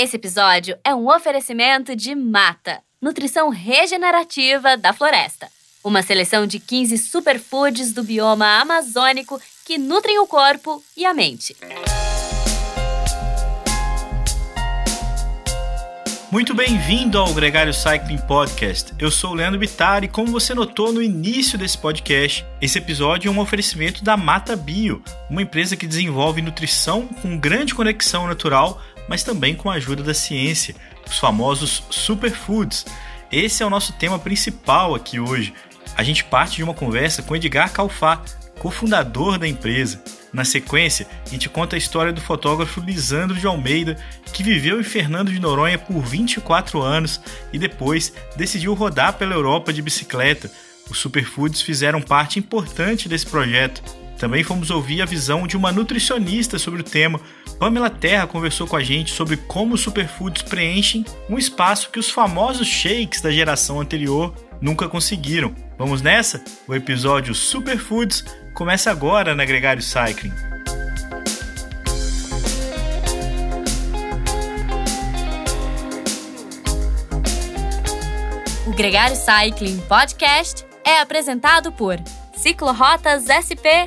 Esse episódio é um oferecimento de Mata, nutrição regenerativa da floresta. Uma seleção de 15 superfoods do bioma amazônico que nutrem o corpo e a mente. Muito bem-vindo ao Gregário Cycling Podcast. Eu sou o Leandro Bittar e como você notou no início desse podcast, esse episódio é um oferecimento da Mata Bio, uma empresa que desenvolve nutrição com grande conexão natural, mas também com a ajuda da ciência, os famosos superfoods. Esse é o nosso tema principal aqui hoje. A gente parte de uma conversa com Edgar Calfá, cofundador da empresa. Na sequência, a gente conta a história do fotógrafo Lisandro de Almeida, que viveu em Fernando de Noronha por 24 anos e depois decidiu rodar pela Europa de bicicleta. Os superfoods fizeram parte importante desse projeto. Também fomos ouvir a visão de uma nutricionista sobre o tema. Pamela Terra conversou com a gente sobre como os superfoods preenchem um espaço que os famosos shakes da geração anterior nunca conseguiram. Vamos nessa? O episódio Superfoods começa agora na Gregário Cycling. O Gregário Cycling Podcast é apresentado por Ciclorotas SP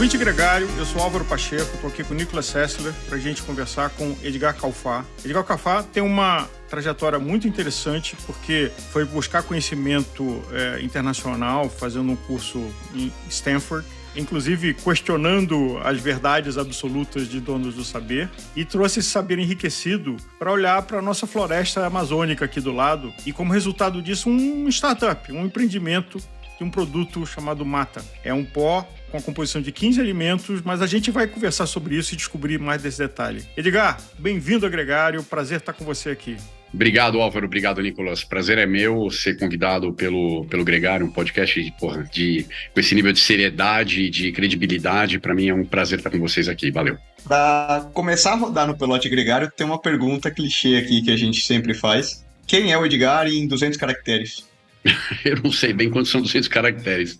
Ouvinte Gregário, eu sou Álvaro Pacheco, estou aqui com o Nicolas Sessler para a gente conversar com Edgar Calfá. Edgar Calfá tem uma trajetória muito interessante porque foi buscar conhecimento é, internacional, fazendo um curso em Stanford, inclusive questionando as verdades absolutas de donos do saber e trouxe esse saber enriquecido para olhar para a nossa floresta amazônica aqui do lado e como resultado disso um startup, um empreendimento de um produto chamado Mata. É um pó com a composição de 15 alimentos, mas a gente vai conversar sobre isso e descobrir mais desse detalhe. Edgar, bem-vindo ao Gregário, prazer estar com você aqui. Obrigado, Álvaro. Obrigado, Nicolas. Prazer é meu ser convidado pelo, pelo Gregário, um podcast de, porra, de, com esse nível de seriedade e de credibilidade. Para mim é um prazer estar com vocês aqui. Valeu. Para começar a rodar no Pelote Gregário, tem uma pergunta clichê aqui que a gente sempre faz. Quem é o Edgar em 200 caracteres? Eu não sei bem quantos são 200 caracteres.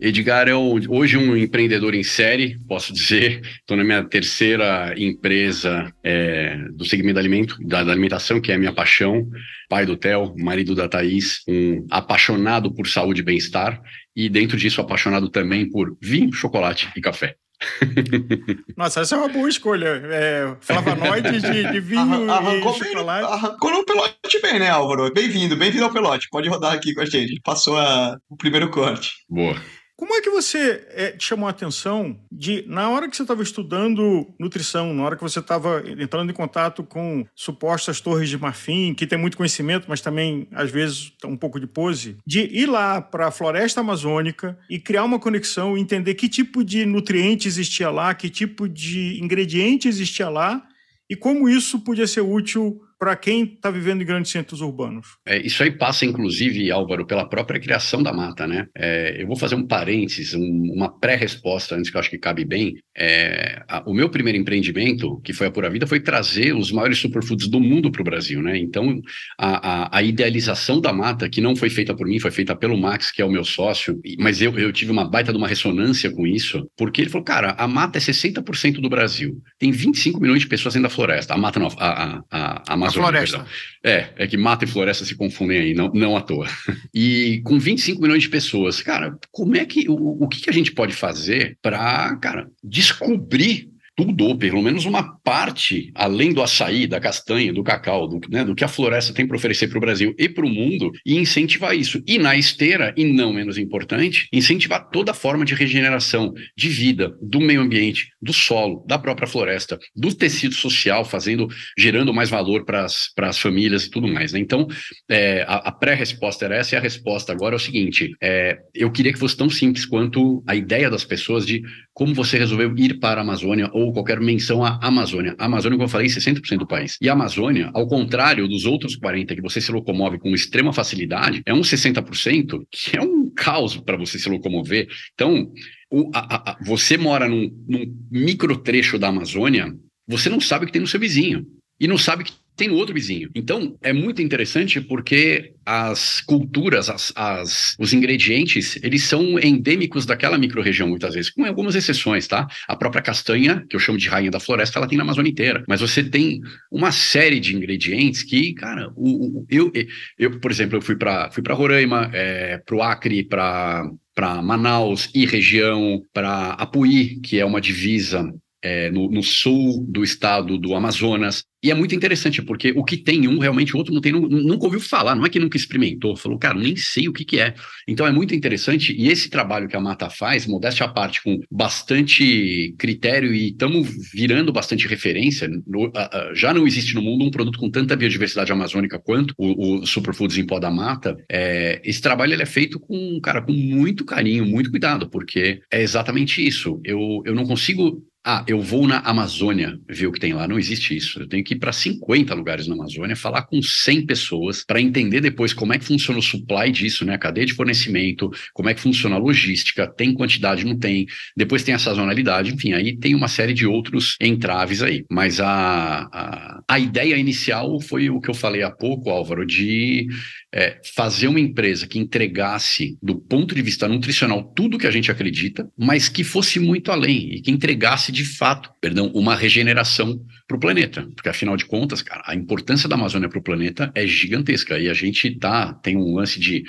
Edgar é hoje um empreendedor em série, posso dizer. Estou na minha terceira empresa é, do segmento alimento, da, da, alimentação, que é a minha paixão. Pai do Theo, marido da Thaís, um apaixonado por saúde e bem-estar. E dentro disso, apaixonado também por vinho, chocolate e café. Nossa, essa é uma boa escolha. É, flavonoides de, de vinho arrancou e chocolate. Bem, arrancou no pelote bem, né, Álvaro? Bem-vindo, bem-vindo ao pelote. Pode rodar aqui com a gente. Passou a, o primeiro corte. Boa. Como é que você é, te chamou a atenção de, na hora que você estava estudando nutrição, na hora que você estava entrando em contato com supostas torres de marfim, que tem muito conhecimento, mas também, às vezes, um pouco de pose, de ir lá para a floresta amazônica e criar uma conexão, entender que tipo de nutriente existia lá, que tipo de ingrediente existia lá e como isso podia ser útil para quem está vivendo em grandes centros urbanos. É, isso aí passa, inclusive, Álvaro, pela própria criação da mata, né? É, eu vou fazer um parênteses, um, uma pré-resposta, antes que eu acho que cabe bem. É, a, o meu primeiro empreendimento, que foi a Pura Vida, foi trazer os maiores superfoods do mundo para o Brasil, né? Então, a, a, a, idealização da mata, que não foi feita por mim, foi feita pelo Max, que é o meu sócio, mas eu, eu tive uma baita de uma ressonância com isso, porque ele falou, cara, a mata é 60% do Brasil, tem 25 milhões de pessoas dentro da floresta, a mata não, a, a, a, a floresta. Perdão. É, é que mata e floresta se confundem aí, não, não à toa. E com 25 milhões de pessoas, cara, como é que o, o que, que a gente pode fazer para, cara, descobrir tudo, ou pelo menos uma parte, além do açaí, da castanha, do cacau, do, né, do que a floresta tem para oferecer para o Brasil e para o mundo, e incentivar isso. E na esteira, e não menos importante, incentivar toda forma de regeneração de vida, do meio ambiente, do solo, da própria floresta, do tecido social, fazendo, gerando mais valor para as famílias e tudo mais. Né? Então, é, a, a pré-resposta era essa, e a resposta agora é o seguinte: é, eu queria que fosse tão simples quanto a ideia das pessoas de como você resolveu ir para a Amazônia ou qualquer menção à Amazônia. A Amazônia, como eu falei, é 60% do país. E a Amazônia, ao contrário dos outros 40% que você se locomove com extrema facilidade, é um 60% que é um caos para você se locomover. Então, o, a, a, você mora num, num micro trecho da Amazônia, você não sabe o que tem no seu vizinho. E não sabe que tem outro vizinho. Então, é muito interessante porque as culturas, as, as, os ingredientes, eles são endêmicos daquela microrregião, muitas vezes, com algumas exceções, tá? A própria castanha, que eu chamo de rainha da floresta, ela tem na Amazônia inteira. Mas você tem uma série de ingredientes que, cara, o, o eu, eu, por exemplo, eu fui para fui Roraima, é, para o Acre, para para Manaus e região, para Apuí, que é uma divisa é, no, no, sul do estado do Amazonas. E é muito interessante, porque o que tem um, realmente o outro não tem, nunca ouviu falar, não é que nunca experimentou, falou, cara, nem sei o que, que é. Então é muito interessante, e esse trabalho que a Mata faz, modéstia à parte, com bastante critério, e estamos virando bastante referência. No, já não existe no mundo um produto com tanta biodiversidade amazônica quanto o, o Superfoods em pó da mata. É, esse trabalho ele é feito com, cara, com muito carinho, muito cuidado, porque é exatamente isso. Eu, eu não consigo ah, eu vou na Amazônia ver o que tem lá. Não existe isso. Eu tenho que ir para 50 lugares na Amazônia, falar com 100 pessoas para entender depois como é que funciona o supply disso, né? A cadeia de fornecimento, como é que funciona a logística, tem quantidade, não tem. Depois tem a sazonalidade, enfim, aí tem uma série de outros entraves aí. Mas a, a, a ideia inicial foi o que eu falei há pouco, Álvaro, de é, fazer uma empresa que entregasse, do ponto de vista nutricional, tudo que a gente acredita, mas que fosse muito além e que entregasse de fato, perdão, uma regeneração para o planeta. Porque, afinal de contas, cara, a importância da Amazônia para o planeta é gigantesca. E a gente tá, tem um lance de,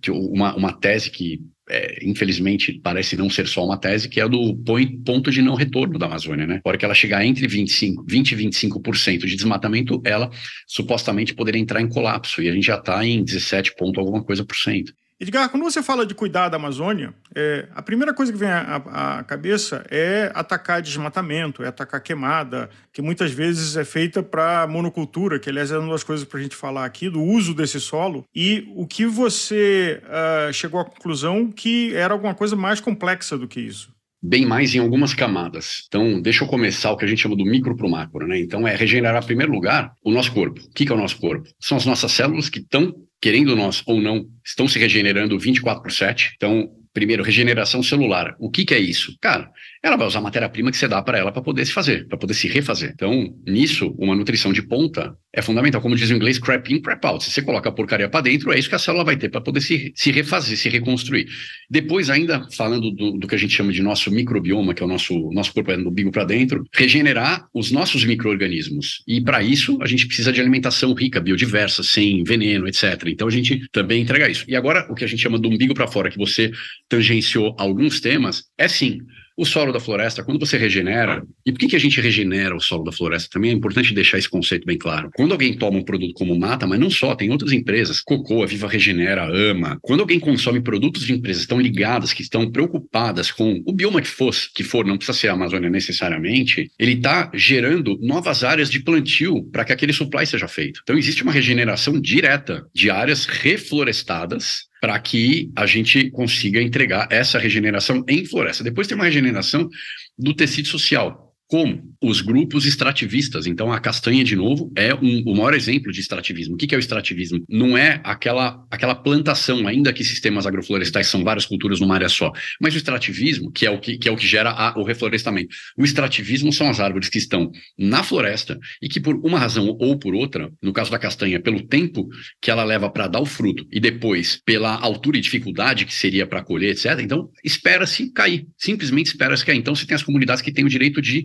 de uma, uma tese que é, infelizmente, parece não ser só uma tese, que é do ponto de não retorno da Amazônia, né? A hora que ela chegar entre 25, 20 e 25% de desmatamento, ela supostamente poderia entrar em colapso. E a gente já está em 17 ponto alguma coisa por cento. Edgar, quando você fala de cuidar da Amazônia, é, a primeira coisa que vem à, à, cabeça é atacar desmatamento, é atacar queimada, que muitas vezes é feita para monocultura, que aliás é uma das coisas para a gente falar aqui, do uso desse solo. E o que você uh, chegou à conclusão que era alguma coisa mais complexa do que isso? bem mais em algumas camadas. Então, deixa eu começar o que a gente chama do micro para o macro, né? Então, é regenerar, em primeiro lugar, o nosso corpo. O que, que é o nosso corpo? São as nossas células que estão querendo nós ou não, estão se regenerando 24 por 7. Então, primeiro, regeneração celular. O que, que é isso? Cara, ela vai usar matéria-prima que você dá para ela para poder se fazer, para poder se refazer. Então, nisso, uma nutrição de ponta é fundamental. Como diz o inglês, crap in, crap out. Se você coloca a porcaria para dentro, é isso que a célula vai ter para poder se, se refazer, se reconstruir. Depois, ainda falando do, do, que a gente chama de nosso microbioma, que é o nosso, nosso corpo é do umbigo para dentro, regenerar os nossos micro-organismos. E para isso, a gente precisa de alimentação rica, biodiversa, sem veneno, etc. Então, a gente também entrega isso. E agora, o que a gente chama do umbigo para fora, que você tangenciou alguns temas, é sim o solo da floresta, quando você regenera, e por que, que a gente regenera o solo da floresta? Também é importante deixar esse conceito bem claro. Quando alguém toma um produto como mata, mas não só, tem outras empresas, Cocô, a Viva Regenera, Ama. Quando alguém consome produtos de empresas que estão ligadas, que estão preocupadas com o bioma que for, que for não precisa ser a Amazônia necessariamente, ele está gerando novas áreas de plantio para que aquele supply seja feito. Então existe uma regeneração direta de áreas reflorestadas para que a gente consiga entregar essa regeneração em floresta. Depois tem uma regeneração do tecido social, como os grupos extrativistas. Então, a castanha, de novo, é um, o maior exemplo de extrativismo. O que, que é o extrativismo? Não é aquela, aquela plantação, ainda que sistemas agroflorestais são várias culturas numa área só, mas o extrativismo, que é o que, que, é o que gera a, o reflorestamento. O extrativismo são as árvores que estão na floresta e que, por uma razão ou por outra, no caso da castanha, pelo tempo que ela leva para dar o fruto e depois pela altura e dificuldade que seria para colher, etc., então espera-se cair. Simplesmente espera-se cair. Então, você tem as comunidades que têm o direito de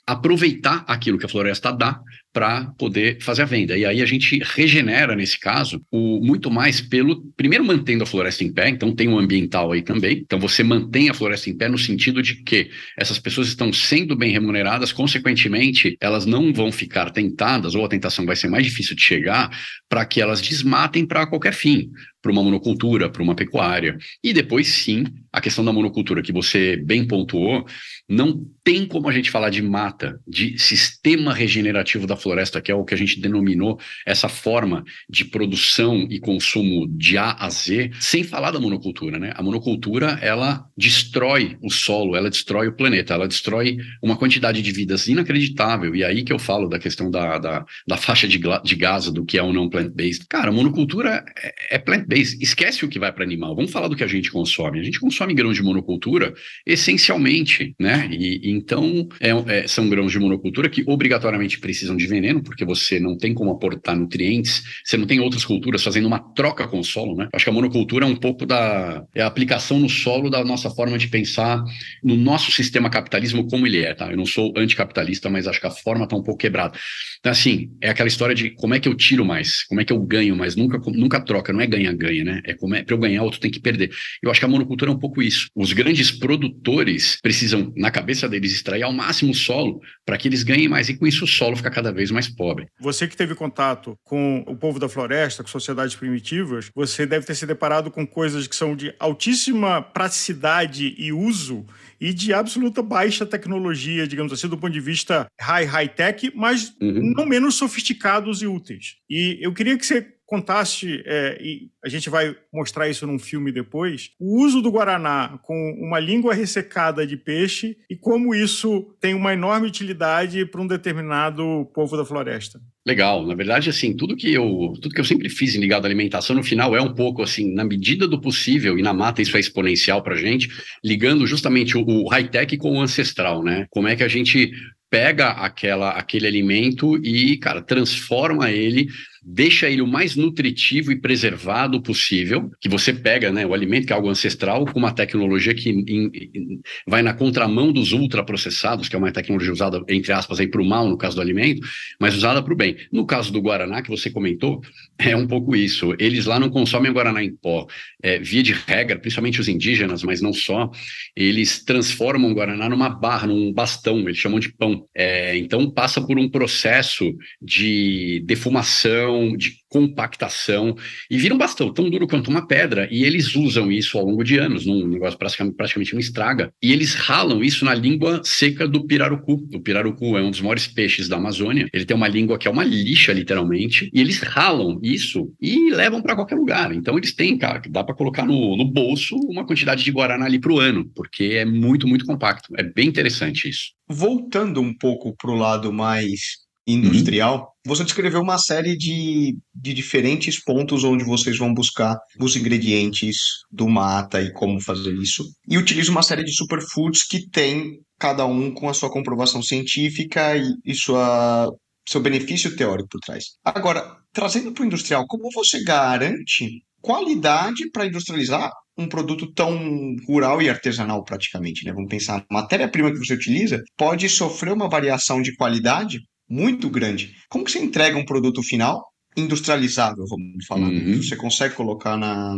aproveitar aquilo que a floresta dá para poder fazer a venda. E aí a gente regenera, nesse caso, o muito mais pelo, primeiro mantendo a floresta em pé, então tem um ambiental aí também. Então você mantém a floresta em pé no sentido de que essas pessoas estão sendo bem remuneradas, consequentemente, elas não vão ficar tentadas, ou a tentação vai ser mais difícil de chegar, para que elas desmatem para qualquer fim, para uma monocultura, para uma pecuária. E depois, sim, a questão da monocultura que você bem pontuou, não tem como a gente falar de mata mata, de sistema regenerativo da floresta, que é o que a gente denominou essa forma de produção e consumo de A a Z, sem falar da monocultura, né? A monocultura, ela destrói o solo, ela destrói o planeta, ela destrói uma quantidade de vidas inacreditável. E aí que eu falo da questão da, da, da faixa de, de do que é ou não plant-based. Cara, a monocultura é, é plant-based. Esquece o que vai para animal. Vamos falar do que a gente consome. A gente consome grãos de monocultura essencialmente, né? E, e então é, é, são grãos de monocultura que obrigatoriamente precisam de veneno, porque você não tem como aportar nutrientes, você não tem outras culturas fazendo uma troca com o solo, né? Acho que a monocultura é um pouco da é a aplicação no solo da nossa forma de pensar no nosso sistema capitalismo como ele é, tá? Eu não sou anticapitalista, mas acho que a forma está um pouco quebrada. Então, assim, é aquela história de como é que eu tiro mais, como é que eu ganho mais, nunca, nunca troca, não é ganha-ganha, né? É como é, para eu ganhar, outro tem que perder. Eu acho que a monocultura é um pouco isso. Os grandes produtores precisam, na cabeça deles, extrair ao máximo o solo para que eles ganhem mais, e com isso o solo fica cada vez mais pobre. Você que teve contato com o povo da floresta, com sociedades primitivas, você deve ter se deparado com coisas que são de altíssima praticidade e uso e de absoluta baixa tecnologia, digamos assim, do ponto de vista high, high tech, mas uhum. não menos sofisticados e úteis. E eu queria que você contasse, é, e a gente vai mostrar isso num filme depois, o uso do Guaraná com uma língua ressecada de peixe e como isso tem uma enorme utilidade para um determinado povo da floresta. Legal, na verdade, assim, tudo que eu tudo que eu sempre fiz ligado à alimentação, no final é um pouco assim, na medida do possível, e na mata isso é exponencial para gente, ligando justamente o, o high-tech com o ancestral, né? Como é que a gente pega aquela, aquele alimento e, cara, transforma ele deixa ele o mais nutritivo e preservado possível, que você pega né, o alimento, que é algo ancestral, com uma tecnologia que in, in, vai na contramão dos ultraprocessados, que é uma tecnologia usada, entre aspas, para o mal, no caso do alimento, mas usada para o bem. No caso do Guaraná, que você comentou, é um pouco isso. Eles lá não consomem Guaraná em pó. É, via de regra, principalmente os indígenas, mas não só, eles transformam o Guaraná numa barra, num bastão, eles chamam de pão. É, então passa por um processo de defumação, de compactação e vira um bastão tão duro quanto uma pedra. E eles usam isso ao longo de anos, num negócio praticamente, praticamente não estraga. E eles ralam isso na língua seca do pirarucu. O pirarucu é um dos maiores peixes da Amazônia. Ele tem uma língua que é uma lixa, literalmente, e eles ralam isso e levam para qualquer lugar. Então eles têm, cara, dá para colocar no, no bolso uma quantidade de guaraná ali para o ano, porque é muito, muito compacto. É bem interessante isso. Voltando um pouco para o lado mais industrial, uhum. você descreveu uma série de, de diferentes pontos onde vocês vão buscar os ingredientes do mata e como fazer isso. E utiliza uma série de superfoods que tem cada um com a sua comprovação científica e, e sua, seu benefício teórico por trás. Agora, trazendo para o industrial, como você garante qualidade para industrializar um produto tão rural e artesanal praticamente, né? Vamos pensar, a matéria-prima que você utiliza pode sofrer uma variação de qualidade muito grande. Como que você entrega um produto final industrializável, vamos falar? Uhum. Você consegue colocar na,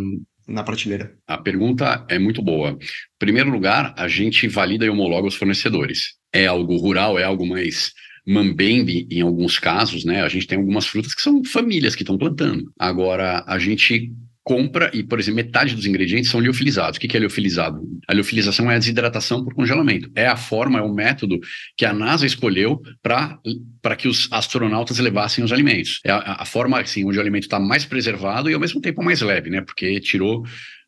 na prateleira? A pergunta é muito boa. Em primeiro lugar, a gente valida e homologa os fornecedores. É algo rural, é algo mais mambembe em alguns casos, né? A gente tem algumas frutas que são famílias que estão plantando. Agora, a gente compra e, por exemplo, metade dos ingredientes são liofilizados. O que é liofilizado? A liofilização é a desidratação por congelamento. É a forma, é o método que a NASA escolheu para que os astronautas levassem os alimentos. É a, a forma, assim, onde o alimento está mais preservado e, ao mesmo tempo, mais leve, né? Porque tirou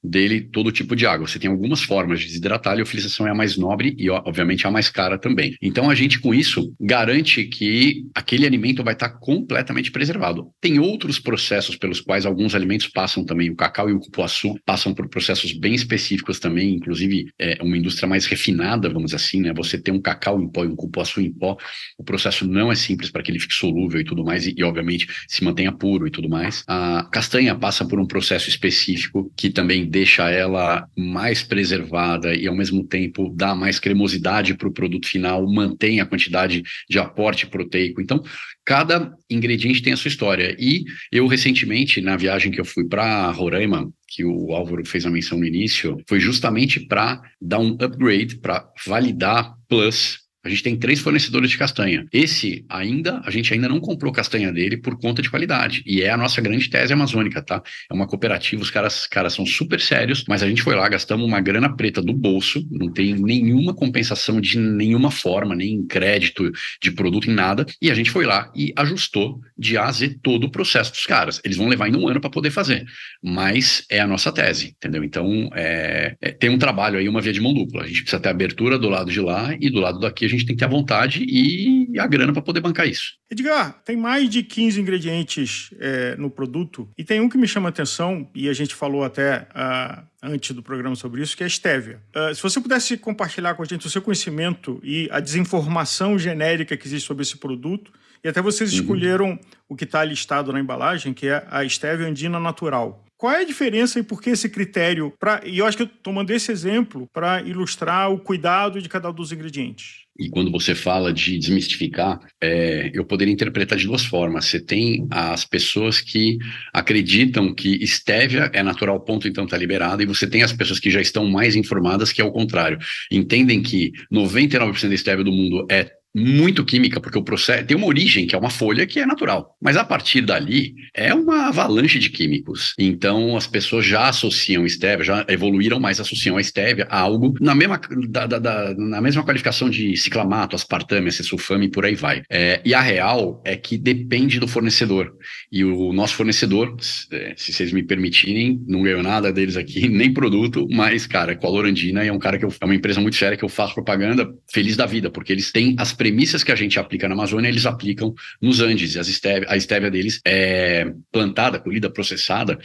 dele todo tipo de água. Você tem algumas formas de desidratar, a liofilização é a mais nobre e, obviamente, a mais cara também. Então, a gente, com isso, garante que aquele alimento vai estar completamente preservado. Tem outros processos pelos quais alguns alimentos passam também. O cacau e o cupuaçu passam por processos bem específicos também, inclusive é uma indústria mais refinada, vamos dizer assim, né? Você tem um cacau em pó e um cupuaçu em pó, o processo não é simples para que ele fique solúvel e tudo mais, e, e obviamente se mantenha puro e tudo mais. A castanha passa por um processo específico que também deixa ela mais preservada e, ao mesmo tempo, dá mais cremosidade para o produto final, mantém a quantidade de aporte proteico. Então, cada ingrediente tem a sua história. E eu, recentemente, na viagem que eu fui para Roraima, que o Álvaro fez a menção no início, foi justamente para dar um upgrade, para validar Plus A gente tem três fornecedores de castanha. Esse ainda, a gente ainda não comprou castanha dele por conta de qualidade. E é a nossa grande tese amazônica, tá? É uma cooperativa, os caras, caras são super sérios, mas a gente foi lá, gastamos uma grana preta do bolso, não tem nenhuma compensação de nenhuma forma, nem crédito de produto, em nada. E a gente foi lá e ajustou de A a Z todo o processo dos caras. Eles vão levar ainda um ano para poder fazer. Mas é a nossa tese, entendeu? Então, é, é, tem um trabalho aí, uma via de mão dupla. A gente precisa ter abertura do lado de lá e do lado daqui a gente tem que ter a vontade e a grana para poder bancar isso. Edgar, tem mais de 15 ingredientes é, no produto e tem um que me chama a atenção e a gente falou até uh, antes do programa sobre isso, que é a estévia. Uh, se você pudesse compartilhar com a gente o seu conhecimento e a desinformação genérica que existe sobre esse produto, e até vocês uhum. escolheram o que está listado na embalagem, que é a estévia andina natural. Qual é a diferença e por que esse critério? Pra, e eu acho que eu estou tomando esse exemplo para ilustrar o cuidado de cada um dos ingredientes. E quando você fala de desmistificar, é, eu poderia interpretar de duas formas. Você tem as pessoas que acreditam que estévia é natural, ponto, então está liberada, e você tem as pessoas que já estão mais informadas, que é o contrário. Entendem que 99% da estévia do mundo é muito química, porque o processo tem uma origem, que é uma folha que é natural. Mas a partir dali é uma avalanche de químicos. Então as pessoas já associam estévia, já evoluíram, mas associam a estévia a algo na mesma, da, da, da, na mesma qualificação de ciclamato, aspartame, sulfame e por aí vai. É, e a real é que depende do fornecedor. E o nosso fornecedor, é, se vocês me permitirem, não ganho nada deles aqui, nem produto, mas, cara, com a Lorandina é um cara que eu, é uma empresa muito séria que eu faço propaganda feliz da vida, porque eles têm as premissas que a gente aplica na Amazônia, eles aplicam nos Andes. E a estévia deles é plantada, colhida, processada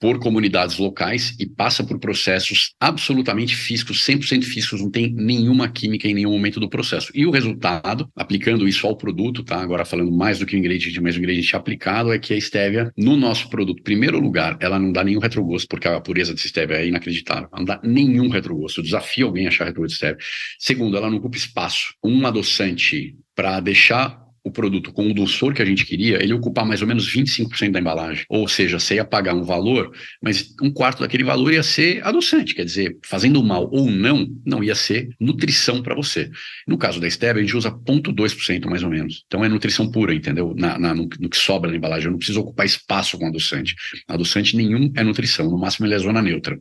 por comunidades locais e passa por processos absolutamente físicos, 100% físicos, não tem nenhuma química em nenhum momento do processo. E o resultado, aplicando isso ao produto, tá? Agora falando mais do que o ingrediente, mas o ingrediente aplicado é que a estévia, no nosso produto, primeiro lugar, ela não dá nenhum retrogosto, porque a pureza de estévia é inacreditável. Ela não dá nenhum retrogosto. Eu desafio alguém a achar retrogosto de estévia. Segundo, ela não ocupa espaço. Um adoçante para deixar o produto com o dulçor que a gente queria, ele ocupar mais ou menos 25% da embalagem. Ou seja, você ia pagar um valor, mas um quarto daquele valor ia ser adoçante, quer dizer, fazendo mal ou não, não ia ser nutrição para você. No caso da stevia, a gente usa 0,2% mais ou menos. Então é nutrição pura, entendeu? Na, na no, no, que sobra da embalagem. Eu não preciso ocupar espaço com adoçante. Adoçante nenhum é nutrição, no máximo ele é zona neutra.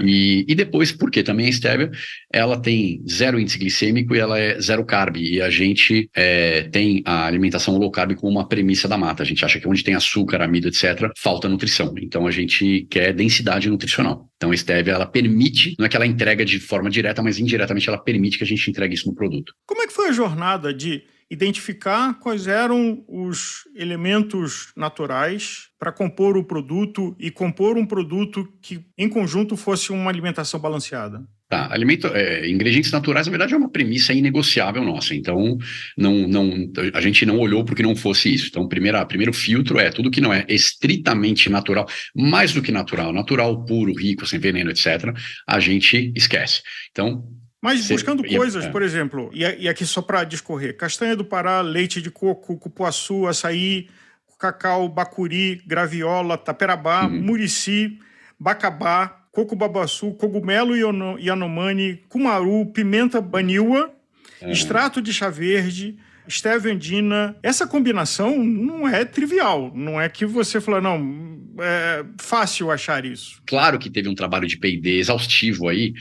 E, e depois, porque também a stevia, ela tem zero índice glicêmico e ela é zero carb. E a gente é, tem a alimentação low carb como uma premissa da mata. A gente acha que onde tem açúcar, amido, etc., falta nutrição. Então a gente quer densidade nutricional. Então a stevia, ela permite, não é que ela entrega de forma direta, mas indiretamente ela permite que a gente entregue isso no produto. Como é que foi a jornada de identificar quais eram os elementos naturais para compor o produto e compor um produto que, em conjunto, fosse uma alimentação balanceada? Tá, alimento, é, ingredientes naturais, na verdade, é uma premissa inegociável nossa. Então, não, não, a gente não olhou para que não fosse isso. Então, primeiro, primeiro filtro é tudo que não é estritamente natural, mais do que natural, natural, puro, rico, sem veneno, etc., a gente esquece. Então, mas buscando coisas, é. por exemplo, e, e aqui só para discorrer: castanha do Pará, leite de coco, cupuaçu, açaí, cacau, bacuri, graviola, taperabá, uhum. murici, bacabá, coco babaçu, cogumelo yanomani, cumaru, pimenta baniwa, é. extrato de chá verde, stevia andina. Essa combinação não é trivial. Não é que você falou, não, é fácil achar isso. Claro que teve um trabalho de P&D exaustivo aí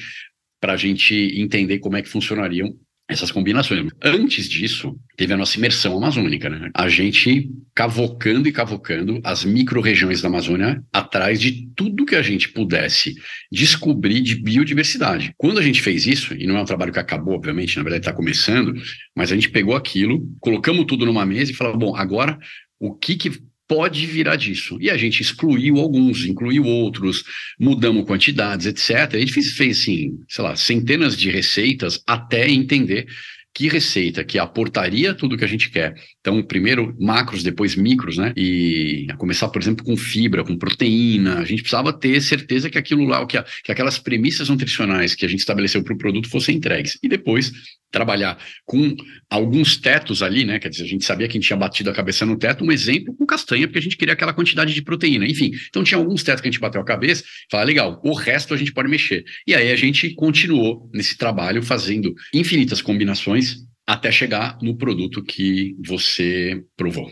para a gente entender como é que funcionariam essas combinações. Antes disso, teve a nossa imersão amazônica, né? A gente cavocando e cavocando as micro-regiões da Amazônia atrás de tudo que a gente pudesse descobrir de biodiversidade. Quando a gente fez isso, e não é um trabalho que acabou, obviamente, na verdade está começando, mas a gente pegou aquilo, colocamos tudo numa mesa e falou, bom, agora o que, que pode virar disso. E a gente excluiu alguns, incluiu outros, mudamos quantidades, etc. A gente fez, fez assim, sei lá, centenas de receitas até entender que receita que aportaria tudo que a gente quer. Então, primeiro macros, depois micros, né? E começar, por exemplo, com fibra, com proteína. A gente precisava ter certeza que aquilo lá, que, a, que aquelas premissas nutricionais que a gente estabeleceu para o produto fossem entregues. E depois trabalhar com alguns tetos ali, né? Quer dizer, a gente sabia que a gente tinha batido a cabeça no teto, um exemplo com castanha, porque a gente queria aquela quantidade de proteína. Enfim, então tinha alguns tetos que a gente bateu a cabeça, falar, legal, o resto a gente pode mexer. E aí a gente continuou nesse trabalho fazendo infinitas combinações até chegar no produto que você provou.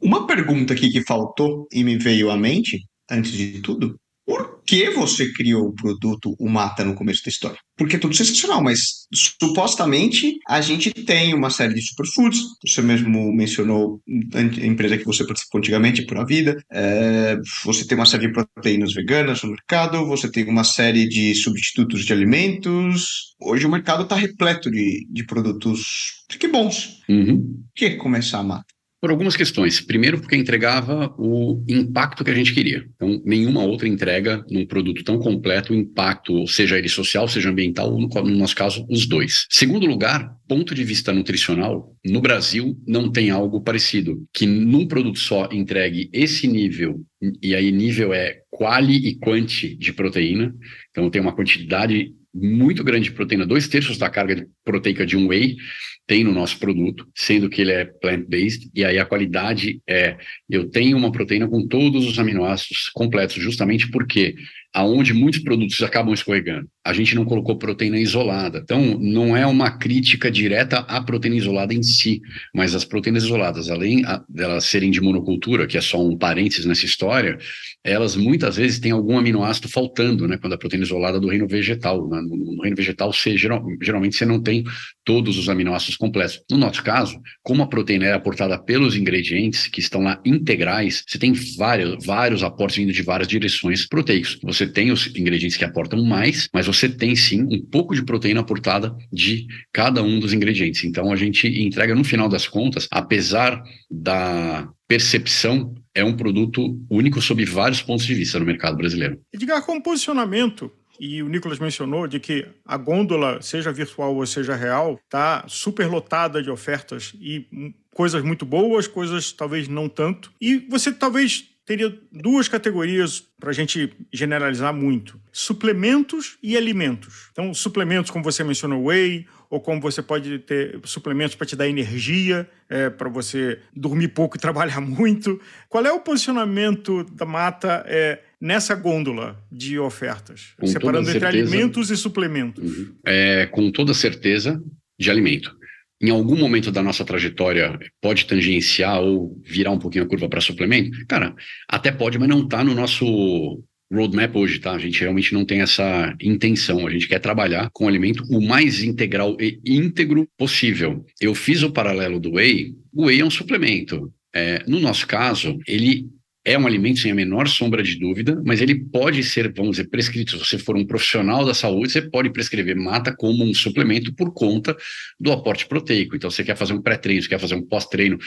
Uma pergunta aqui que faltou e me veio à mente, antes de tudo, por que você criou o produto O Mata no começo da história? Porque é tudo sensacional, mas supostamente a gente tem uma série de superfoods. Você mesmo mencionou a empresa que você participou antigamente, Pura Vida. É, você tem uma série de proteínas veganas no mercado, você tem uma série de substitutos de alimentos. Hoje o mercado está repleto de, de produtos que bons. Uhum. Por que começar a Mata? Por algumas questões. Primeiro, porque entregava o impacto que a gente queria. Então, nenhuma outra entrega num produto tão completo, o impacto, seja ele social, seja ambiental, no, no nosso caso, os dois. Segundo lugar, ponto de vista nutricional, no Brasil não tem algo parecido, que num produto só entregue esse nível, e aí nível é quali e quanti de proteína, então tem uma quantidade muito grande de proteína, dois terços da carga proteica de um whey, tem no nosso produto, sendo que ele é plant-based, e aí a qualidade é, eu tenho uma proteína com todos os aminoácidos completos, justamente porque aonde muitos produtos acabam escorregando. A gente não colocou proteína isolada. Então, não é uma crítica direta à proteína isolada em si, mas as proteínas isoladas, além delas serem de monocultura, que é só um parênteses nessa história, elas muitas vezes têm algum aminoácido faltando, né? Quando a proteína isolada do reino vegetal. Né? No, reino vegetal, você, geral, geralmente você não tem todos os aminoácidos completos. No nosso caso, como a proteína é aportada pelos ingredientes que estão lá integrais, você tem vários, vários aportes vindo de várias direções proteicos. Você você tem os ingredientes que aportam mais, mas você tem sim um pouco de proteína aportada de cada um dos ingredientes. Então a gente entrega no final das contas, apesar da percepção, é um produto único sob vários pontos de vista no mercado brasileiro. Edgar, como posicionamento, e o Nicolas mencionou de que a gôndola, seja virtual ou seja real, está super lotada de ofertas e coisas muito boas, coisas talvez não tanto. E você talvez teria duas categorias para a gente generalizar muito: suplementos e alimentos. Então, suplementos, como você mencionou, whey, ou como você pode ter suplementos para te dar energia, é, para você dormir pouco e trabalhar muito. Qual é o posicionamento da mata é, nessa gôndola de ofertas? Com separando entre alimentos e suplementos. Uhum. É, com toda certeza, de alimento em algum momento da nossa trajetória pode tangenciar ou virar um pouquinho a curva para suplemento? Cara, até pode, mas não está no nosso roadmap hoje, tá? A gente realmente não tem essa intenção. A gente quer trabalhar com o alimento o mais integral e íntegro possível. Eu fiz o paralelo do whey. O whey é um suplemento. É, no nosso caso, ele é um alimento sem a menor sombra de dúvida, mas ele pode ser, vamos dizer, prescrito. Se você for um profissional da saúde, você pode prescrever mata como um suplemento por conta do aporte proteico. Então, você quer fazer um pré-treino, você quer fazer um pós-treino.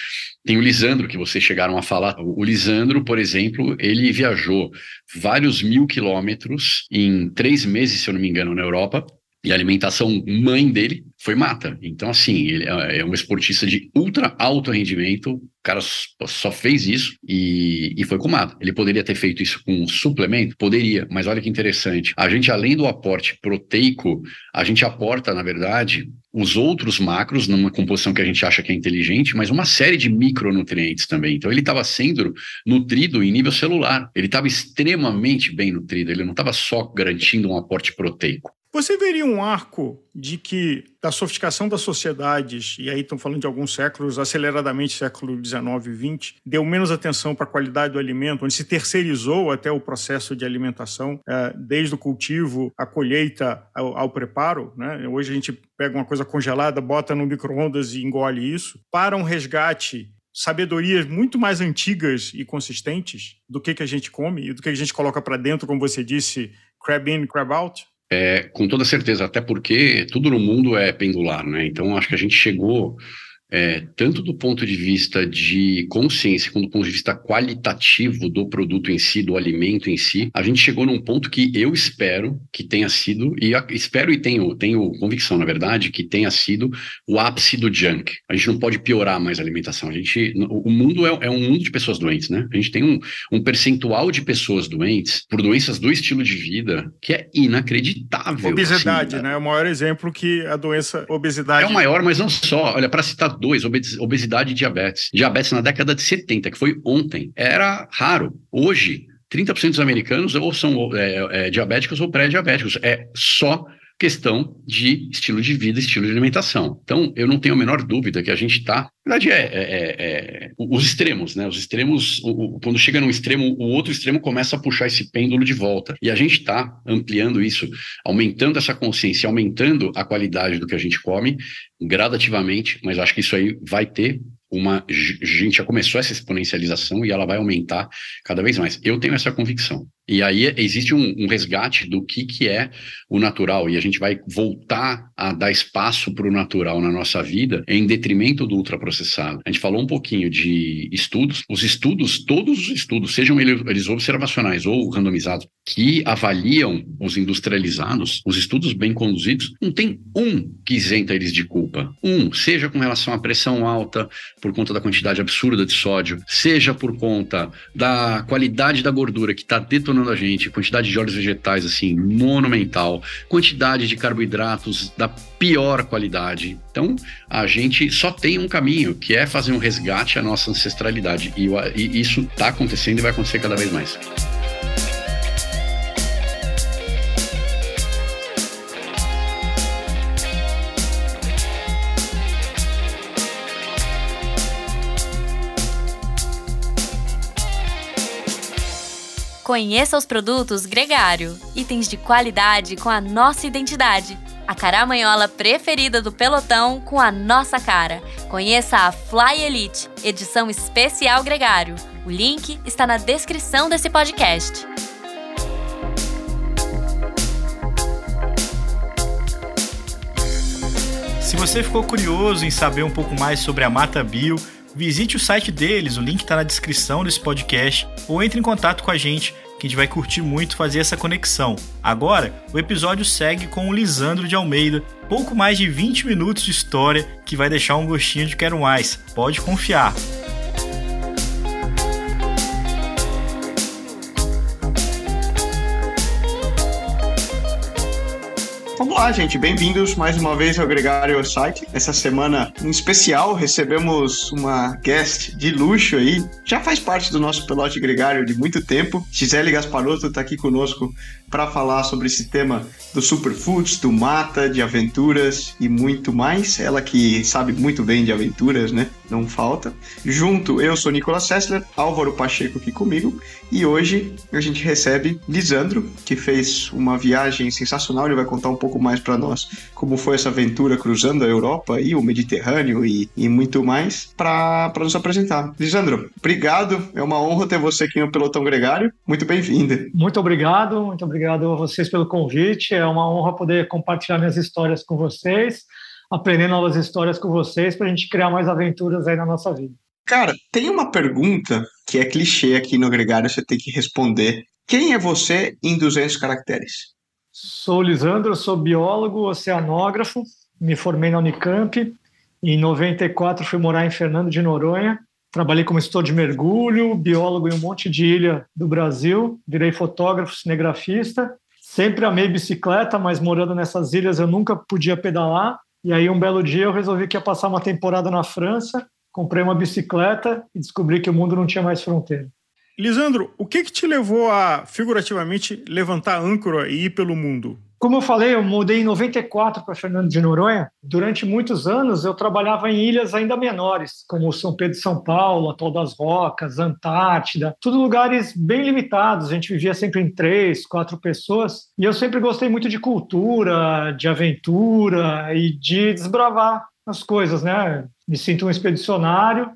Tem o Lisandro, que vocês chegaram a falar. O Lisandro, por exemplo, ele viajou vários mil quilômetros em três meses, se eu não me engano, na Europa, e a alimentação mãe dele foi mata. Então, assim, ele é, é um esportista de ultra alto rendimento, o cara só fez isso e, e foi com mata. Ele poderia ter feito isso com um suplemento? Poderia, mas olha que interessante. A gente, além do aporte proteico, a gente aporta, na verdade, os outros macros numa composição que a gente acha que é inteligente, mas uma série de micronutrientes também. Então ele estava sendo nutrido em nível celular. Ele estava extremamente bem nutrido. Ele não estava só garantindo um aporte proteico. Você veria um arco de que da sofisticação das sociedades, e aí estão falando de alguns séculos, aceleradamente século XIX e XX, deu menos atenção para a qualidade do alimento, onde se terceirizou até o processo de alimentação, é, desde o cultivo, a colheita ao, ao preparo. Né? Hoje a gente pega uma coisa congelada, bota no micro-ondas e engole isso, para um resgate sabedorias muito mais antigas e consistentes do que, que a gente come e do que a gente coloca para dentro, como você disse, crab in, crab out? É, com toda certeza, até porque tudo no mundo é pendular, né? Então acho que a gente chegou é, tanto do ponto de vista de consciência, quanto do ponto de vista qualitativo do produto em si, do alimento em si, a gente chegou num ponto que eu espero que tenha sido, e espero e tenho, tenho convicção, na verdade, que tenha sido o ápice do junk. A gente não pode piorar mais a alimentação. A gente, o mundo é, é um mundo de pessoas doentes, né? A gente tem um, um percentual de pessoas doentes por doenças do estilo de vida que é inacreditável. Obesidade, assim, né? É o maior exemplo que a doença obesidade. É o maior, mas não só. Olha, para citar dois, obesidade e diabetes. Diabetes na década de 70, que foi ontem, era raro. Hoje, 30% dos americanos ou são é, é, diabéticos ou pré-diabéticos. É só questão de estilo de vida, estilo de alimentação. Então, eu não tenho a menor dúvida que a gente está. Na verdade, é, é, é, é, os extremos, né? Os extremos, o, o, quando chega num extremo, o outro extremo começa a puxar esse pêndulo de volta. E a gente está ampliando isso, aumentando essa consciência, aumentando a qualidade do que a gente come gradativamente, mas acho que isso aí vai ter uma. A gente já começou essa exponencialização e ela vai aumentar cada vez mais. Eu tenho essa convicção. E aí existe um, um, resgate do que, que é o natural, e a gente vai voltar a dar espaço para o natural na nossa vida em detrimento do ultraprocessado. A gente falou um pouquinho de estudos, os estudos, todos os estudos, sejam eles observacionais ou randomizados, que avaliam os industrializados, os estudos bem conduzidos, não tem um que isenta eles de culpa. Um, seja com relação à pressão alta, por conta da quantidade absurda de sódio, seja por conta da qualidade da gordura que está detonando a gente, quantidade de óleos vegetais assim monumental, quantidade de carboidratos da pior qualidade. Então, a gente só tem um caminho, que é fazer um resgate à nossa ancestralidade. E, e isso está acontecendo e vai acontecer cada vez mais. Conheça os produtos Gregário, itens de qualidade com a nossa identidade. A caramanhola preferida do pelotão com a nossa cara. Conheça a Fly Elite, edição especial Gregário. O link está na descrição desse podcast. Se você ficou curioso em saber um pouco mais sobre a Mata Bio, visite o site deles, o link está na descrição desse podcast, ou entre em contato com a gente, que a gente vai curtir muito fazer essa conexão. Agora, o episódio segue com o Lisandro de Almeida, pouco mais de 20 minutos de história que vai deixar um gostinho de quero mais. Pode confiar. Vamos lá, gente. Bem-vindos mais uma vez ao Gregário Site. Essa semana, em especial, recebemos uma guest de luxo aí. Já faz parte do nosso pelote gregário de muito tempo. Gisele Gasparotto está aqui conosco para falar sobre esse tema do superfoods, do mata, de aventuras e muito mais. Ela que sabe muito bem de aventuras, né? Não falta. Junto, eu sou Nicolas Sessler, Álvaro Pacheco aqui comigo. E hoje a gente recebe Lisandro, que fez uma viagem sensacional. Ele vai contar um pouco mais para nós como foi essa aventura cruzando a Europa e o Mediterrâneo e, e muito mais para nos apresentar. Lisandro, obrigado. É uma honra ter você aqui no Pelotão Gregário. Muito bem-vinda. Muito obrigado, muito obrigado obrigado a vocês pelo convite. É uma honra poder compartilhar minhas histórias com vocês, aprender novas histórias com vocês para a gente criar mais aventuras aí na nossa vida. Cara, tem uma pergunta que é clichê aqui no Gregário, você tem que responder. Quem é você em 200 caracteres? Sou Lisandro, sou biólogo, oceanógrafo, me formei na Unicamp. Em 94 fui morar em Fernando de Noronha, Trabalhei como instrutor de mergulho, biólogo em um monte de ilha do Brasil, virei fotógrafo, cinegrafista. Sempre amei bicicleta, mas morando nessas ilhas eu nunca podia pedalar. E aí um belo dia eu resolvi que ia passar uma temporada na França, comprei uma bicicleta e descobri que o mundo não tinha mais fronteira. Lisandro, o que, que te levou a, figurativamente, levantar âncora e ir pelo mundo? Como eu falei, eu mudei em 94 para Fernando de Noronha. Durante muitos anos eu trabalhava em ilhas ainda menores, como São Pedro e São Paulo, Atol das Rocas, Antártida, tudo lugares bem limitados. A gente vivia sempre em três, quatro pessoas. E eu sempre gostei muito de cultura, de aventura e de desbravar as coisas, né? Me sinto um expedicionário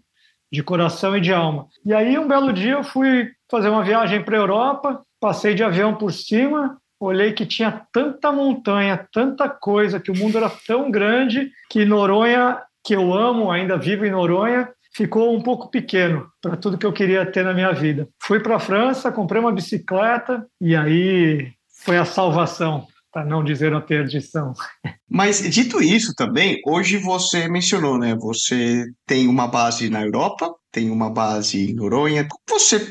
de coração e de alma. E aí um belo dia eu fui fazer uma viagem para a Europa, passei de avião por cima olhei que tinha tanta montanha, tanta coisa, que o mundo era tão grande que Noronha, que eu amo, ainda vivo em Noronha, ficou um pouco pequeno para tudo que eu queria ter na minha vida. Fui para a França, comprei uma bicicleta e aí foi a salvação, para não dizer a perdição. Mas dito isso também, hoje você mencionou, né? Você tem uma base na Europa, tem uma base em Noronha. Como você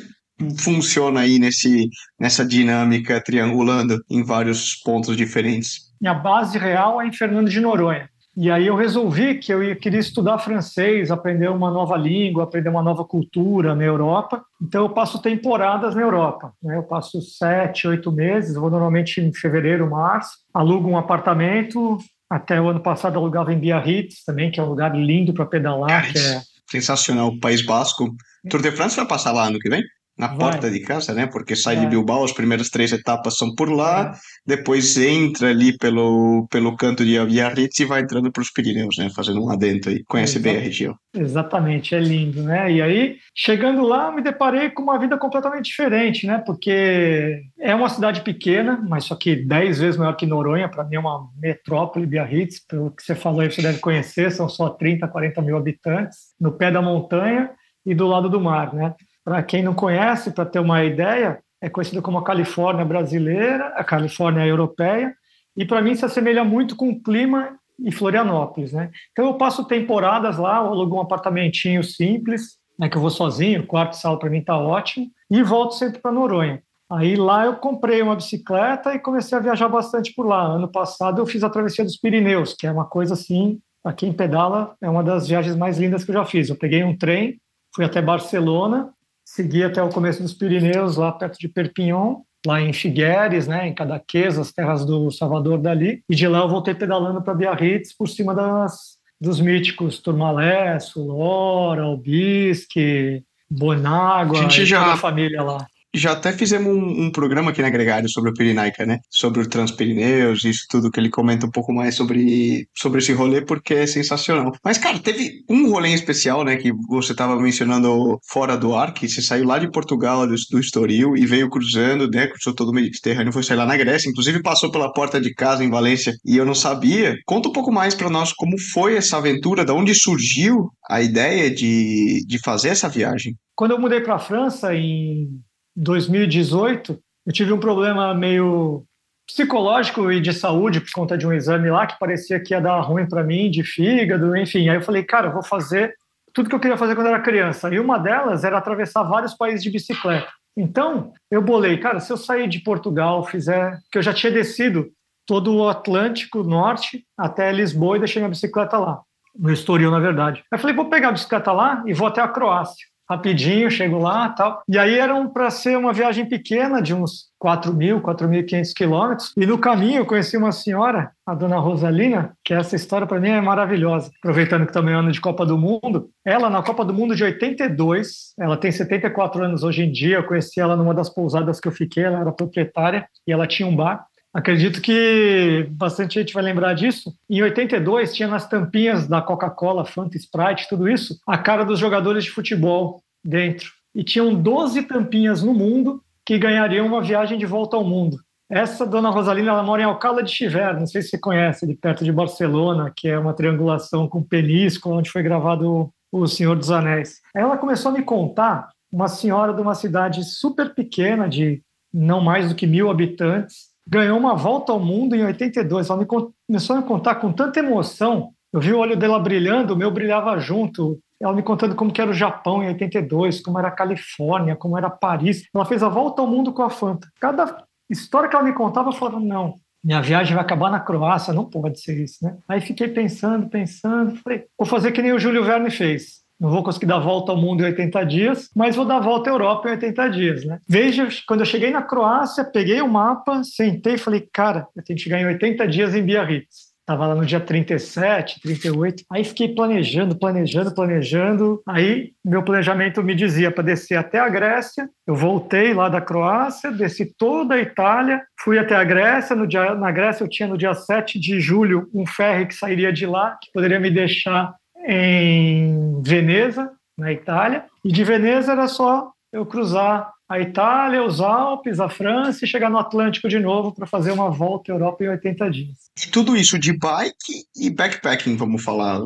funciona aí nesse, nessa dinâmica triangulando em vários pontos diferentes? Minha base real é em Fernando de Noronha. E aí eu resolvi que eu queria estudar francês, aprender uma nova língua, aprender uma nova cultura na Europa. Então eu passo temporadas na Europa. Né? Eu passo sete, oito meses, vou normalmente em fevereiro, março, alugo um apartamento. Até o ano passado alugava em Biarritz também, que é um lugar lindo para pedalar. que é... Sensacional, País Basco. Tour de France vai passar lá ano que vem? Na Vai. porta de casa, né? Porque sai de Bilbao, as primeiras três etapas são por lá, é. depois entra ali pelo, pelo canto de Biarritz e vai entrando para os Pirineus, né? Fazendo um adentro aí. Conhece bem a região. Exatamente, é lindo, né? E aí, chegando lá, me deparei com uma vida completamente diferente, né? Porque é uma cidade pequena, mas só que dez vezes maior que Noronha, para mim é uma metrópole, Biarritz, pelo que você falou aí, você deve conhecer, são só 30, 40 mil habitantes, no pé da montanha e do lado do mar, né? Para quem não conhece, para ter uma ideia, é conhecido como a Califórnia brasileira, a Califórnia europeia, e para mim se assemelha muito com o clima em Florianópolis, né? Então eu passo temporadas lá, alugo um apartamentinho simples, né, que eu vou sozinho, quarto e sala para mim tá ótimo, e volto sempre para Noronha. Aí lá eu comprei uma bicicleta e comecei a viajar bastante por lá. Ano passado eu fiz a travessia dos Pirineus, que é uma coisa assim, para quem pedala, é uma das viagens mais lindas que eu já fiz. Eu peguei um trem, fui até Barcelona, segui até o começo dos Pirineus, lá perto de Perpignan, lá em Figueres, né, em Cadaqués, as terras do Salvador dali, e de lá eu voltei pedalando para Biarritz por cima das, dos míticos Turmalé, Sulora, Albisque, Bonágua, a gente já, a família lá já até fizemos um, um, programa aqui na Gregário sobre o Pirinaica, né? Sobre o Transpirineus, isso tudo que ele comenta um pouco mais sobre, sobre esse rolê, porque é sensacional. Mas, cara, teve um rolê especial, né? Que você estava mencionando fora do ar, que você saiu lá de Portugal, do, do Estoril, e veio cruzando, né? Cruzou todo o Mediterrâneo, foi sair lá na Grécia, inclusive passou pela porta de casa em Valência, e eu não sabia. Conta um pouco mais para nós como foi essa aventura, da onde surgiu a ideia de, de fazer essa viagem. Quando eu mudei para a França em 2018, eu tive um problema meio psicológico e de saúde por conta de um exame lá que parecia que ia dar ruim para mim, de fígado, enfim. Aí eu falei, cara, eu vou fazer tudo que eu queria fazer quando era criança. E uma delas era atravessar vários países de bicicleta. Então, eu bolei, cara, se eu sair de Portugal, fizer, que eu já tinha descido todo o Atlântico Norte até Lisboa e deixei minha bicicleta lá, no Estoril, na verdade. Aí eu falei, vou pegar a bicicleta lá e vou até a Croácia rapidinho, chego lá tal. E aí eram para ser uma viagem pequena, de uns 4 mil, 4.500 quilômetros. E no caminho eu conheci uma senhora, a dona Rosalina, que essa história para mim é maravilhosa. Aproveitando que também é ano de Copa do Mundo. Ela, na Copa do Mundo de 82, ela tem 74 anos hoje em dia. Eu conheci ela numa das pousadas que eu fiquei, ela era proprietária e ela tinha um bar. Acredito que bastante gente vai lembrar disso. Em 82, tinha nas tampinhas da Coca-Cola, Fanta, Sprite, tudo isso, a cara dos jogadores de futebol dentro. E tinham 12 tampinhas no mundo que ganhariam uma viagem de volta ao mundo. Essa dona Rosalina, ela mora em Alcalá de Chiver, não sei se você conhece, de perto de Barcelona, que é uma triangulação com Peníscola, onde foi gravado O Senhor dos Anéis. Ela começou a me contar uma senhora de uma cidade super pequena, de não mais do que mil habitantes, ganhou uma volta ao mundo em 82. Ela me começou a me contar com tanta emoção. Eu vi o olho dela brilhando, o meu brilhava junto. Ela me contando como era o Japão em 82, como era a Califórnia, como era Paris. Ela fez a volta ao mundo com a Fanta. Cada história que ela me contava, eu falava, não, minha viagem vai acabar na Croácia, não pode ser isso, né? Aí fiquei pensando, pensando, falei, vou fazer que nem o Júlio Verne fez. Não vou conseguir dar volta ao mundo em 80 dias, mas vou dar volta à Europa em 80 dias, né? Veja, quando eu cheguei na Croácia, peguei o mapa, sentei e falei, cara, eu tenho que chegar em 80 dias em Biarritz. Estava lá no dia 37, 38. Aí fiquei planejando, planejando, planejando. Aí meu planejamento me dizia para descer até a Grécia. Eu voltei lá da Croácia, desci toda a Itália, fui até a Grécia. No dia, na Grécia eu tinha no dia 7 de julho um ferry que sairia de lá, que poderia me deixar em Veneza, na Itália, e de Veneza era só eu cruzar a Itália, os Alpes, a França e chegar no Atlântico de novo para fazer uma volta à Europa em 80 dias. E tudo isso de bike e backpacking, vamos falar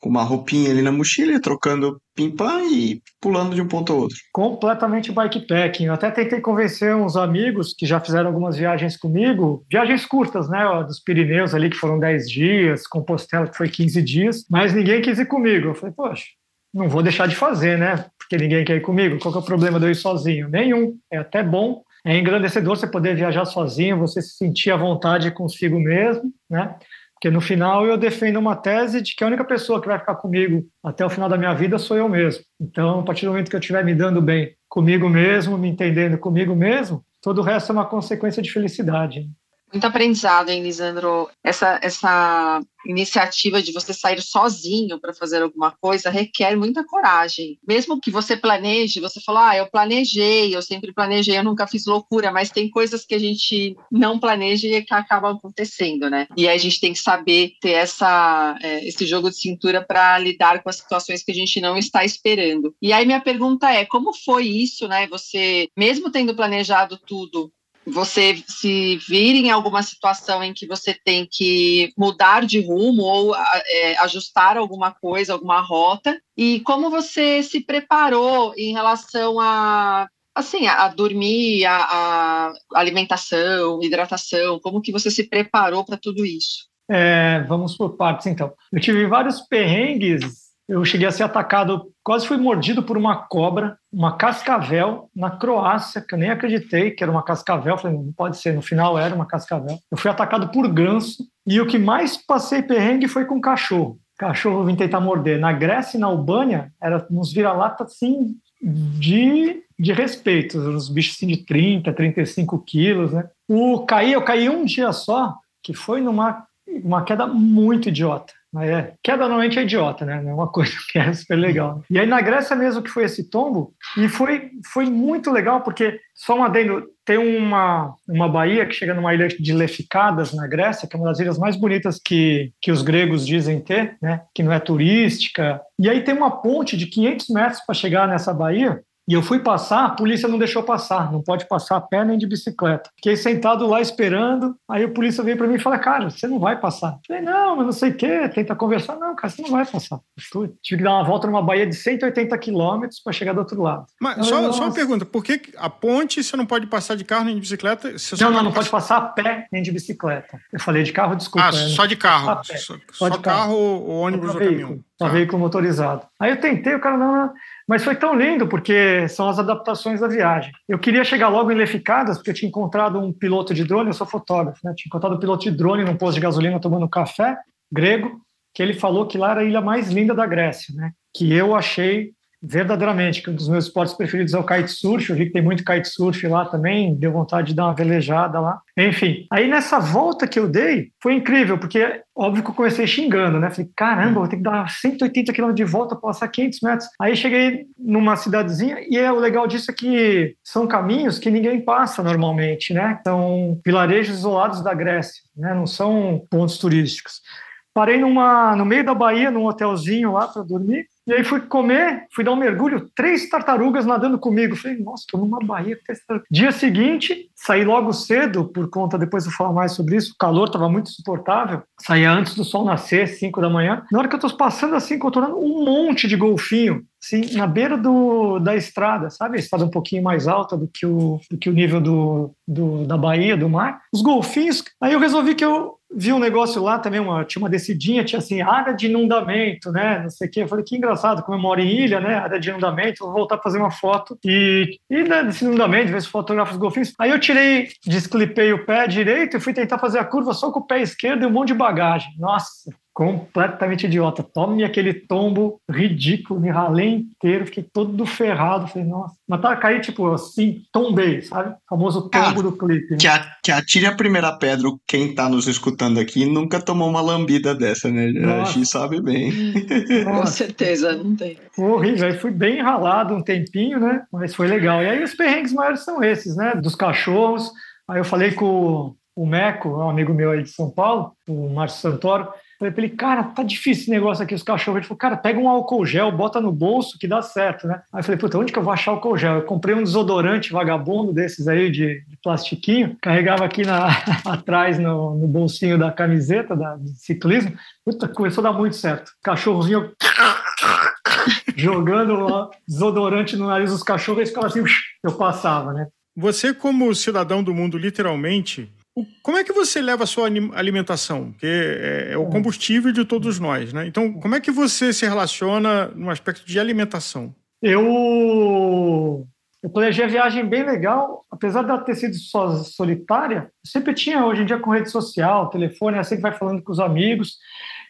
com uma roupinha ali na mochila, trocando pimpã e pulando de um ponto a outro. Completamente bikepacking. Eu até tentei convencer uns amigos que já fizeram algumas viagens comigo, viagens curtas, né, ó, dos Pirineus ali, que foram 10 dias, Compostela, que foi 15 dias, mas ninguém quis ir comigo. Eu falei, poxa, não vou deixar de fazer, né, porque ninguém quer ir comigo. Qual que é o problema de eu ir sozinho? Nenhum. É até bom é engrandecedor você poder viajar sozinho, você se sentir à vontade consigo mesmo, né? Porque no final eu defendo uma tese de que a única pessoa que vai ficar comigo até o final da minha vida sou eu mesmo. Então, a partir do momento que eu estiver me dando bem comigo mesmo, me entendendo comigo mesmo, todo o resto é uma consequência de felicidade. Muito aprendizado, hein, Lisandro? Essa, essa iniciativa de você sair sozinho para fazer alguma coisa requer muita coragem. Mesmo que você planeje, você falou, ah, eu planejei, eu sempre planejei, eu nunca fiz loucura, mas tem coisas que a gente não planeja e que acabam acontecendo, né? E aí a gente tem que saber ter essa, é, esse jogo de cintura para lidar com as situações que a gente não está esperando. E aí minha pergunta é, como foi isso, né? Você, mesmo tendo planejado tudo, você se vir em alguma situação em que você tem que mudar de rumo ou é, ajustar alguma coisa, alguma rota, e como você se preparou em relação a assim, a, dormir, a, a, alimentação, hidratação, como que você se preparou para tudo isso? É, vamos por partes, então. Eu tive vários perrengues eu cheguei a ser atacado, quase fui mordido por uma cobra, uma cascavel, na Croácia, que eu nem acreditei que era uma cascavel. Falei, não pode ser, no final era uma cascavel. Eu fui atacado por ganso, e o que mais passei perrengue foi com cachorro. Cachorro vim tentar morder. Na Grécia e na Albânia, era uns vira-lata assim de, de respeito, uns bichos assim de 30, 35 quilos, né? O caí, eu caí um dia só, que foi numa uma queda muito idiota. É, queda normalmente é idiota, né? É uma coisa que é super legal. E aí na Grécia mesmo que foi esse tombo, e foi, foi muito legal, porque, só um adendo, tem uma, uma baía que chega numa ilha de Leficadas, na Grécia, que é uma das ilhas mais bonitas que, que os gregos dizem ter, né? Que não é turística. E aí tem uma ponte de 500 metros para chegar nessa baía, e eu fui passar, a polícia não deixou passar, não pode passar a pé nem de bicicleta. Fiquei sentado lá esperando, aí o polícia veio para mim e falou, cara, você não vai passar. Eu falei, não, mas não sei o quê, tenta conversar. Não, cara, você não vai passar. Eu tive que dar uma volta numa baía de 180 quilômetros para chegar do outro lado. Mas só, só, uma pergunta, por que a ponte você não pode passar de carro nem de bicicleta? não, não, não pode passar a pé nem de bicicleta. Eu falei de carro, desculpa. Ah, só de carro. Só, só, de carro, carro ou ônibus ou caminhão. Só tá. veículo motorizado. Aí eu tentei, o cara não mas foi tão lindo porque são as adaptações da viagem. Eu queria chegar logo em Leficadas, porque eu tinha encontrado um piloto de drone, eu sou fotógrafo, né? Tinha encontrado um piloto de drone num posto de gasolina tomando café grego, que ele falou que lá era a ilha mais linda da Grécia, né? Que eu achei verdadeiramente, que um dos meus esportes preferidos é o kitesurf, eu vi que tem muito kitesurf lá também, deu vontade de dar uma velejada lá. Enfim, aí nessa volta que eu dei, foi incrível, porque óbvio que eu comecei xingando, né? Falei, caramba, vou ter que dar 180 km de volta, passar 500 metros. Aí cheguei numa cidadezinha, e é, o legal disso é que são caminhos que ninguém passa normalmente, né? São vilarejos isolados da Grécia, né? Não são pontos turísticos. Parei numa, no meio da Bahia, num hotelzinho lá para dormir. E aí fui comer, fui dar um mergulho, três tartarugas nadando comigo. Falei, nossa, estou numa Bahia. Dia seguinte, saí logo cedo, por conta, depois eu falar mais sobre isso, o calor estava muito insuportável. Saí antes do sol nascer, 5 da manhã. Na hora que eu estou passando assim, contornando um monte de golfinho, assim, na beira do, da estrada, sabe? A estrada um pouquinho mais alta do que o, do que o nível do, do, da Bahia, do mar. Os golfinhos. Aí eu resolvi que eu vi um negócio lá também, uma, tinha uma descidinha, tinha assim, área de inundamento, né? Não sei o quê. Eu falei, que engraçado, como eu moro em ilha, né? Área de inundamento, vou voltar a fazer uma foto. E, e né, desse inundamento, ver os golfinhos. Aí eu tirei, desclipei o pé direito e fui tentar fazer a curva só com o pé esquerdo e um monte de bagagem. Nossa, completamente idiota. Tome aquele tombo ridículo, me ralei inteiro, fiquei todo ferrado. Falei, nossa. Mas tá cair, tipo, assim, tombei, sabe? O famoso tombo do clipe. Né? Que, a, que atire a primeira pedra, quem tá nos escutando aqui nunca tomou uma lambida dessa, né? Nossa. A gente sabe bem. Com certeza, não tem. Horrível. Aí fui bem ralado um tempinho, né? Mas foi legal. E aí os perrengues maiores são esses, né? Dos cachorros. Aí eu falei com o Meco, um amigo meu aí de São Paulo, o Márcio Santoro, Falei pra ele, cara, tá difícil esse negócio aqui, os cachorros. Ele falou, cara, pega um álcool gel, bota no bolso que dá certo, né? Aí eu falei, puta, onde que eu vou achar álcool gel? Eu comprei um desodorante vagabundo desses aí de, de plastiquinho, carregava aqui na, atrás no, no, bolsinho da camiseta da, de ciclismo. Puta, começou a dar muito certo. Cachorrozinho jogando desodorante no nariz dos cachorros, eles ficavam assim, eu passava, né? Você, como cidadão do mundo, literalmente, como é que você leva a sua alimentação? Que é, é, o combustível de todos nós, né? Então, como é que você se relaciona no aspecto de alimentação? Eu eu planejei a viagem bem legal, apesar dela ter sido só solitária, sempre tinha, hoje em dia, com rede social, telefone, assim que vai falando com os amigos.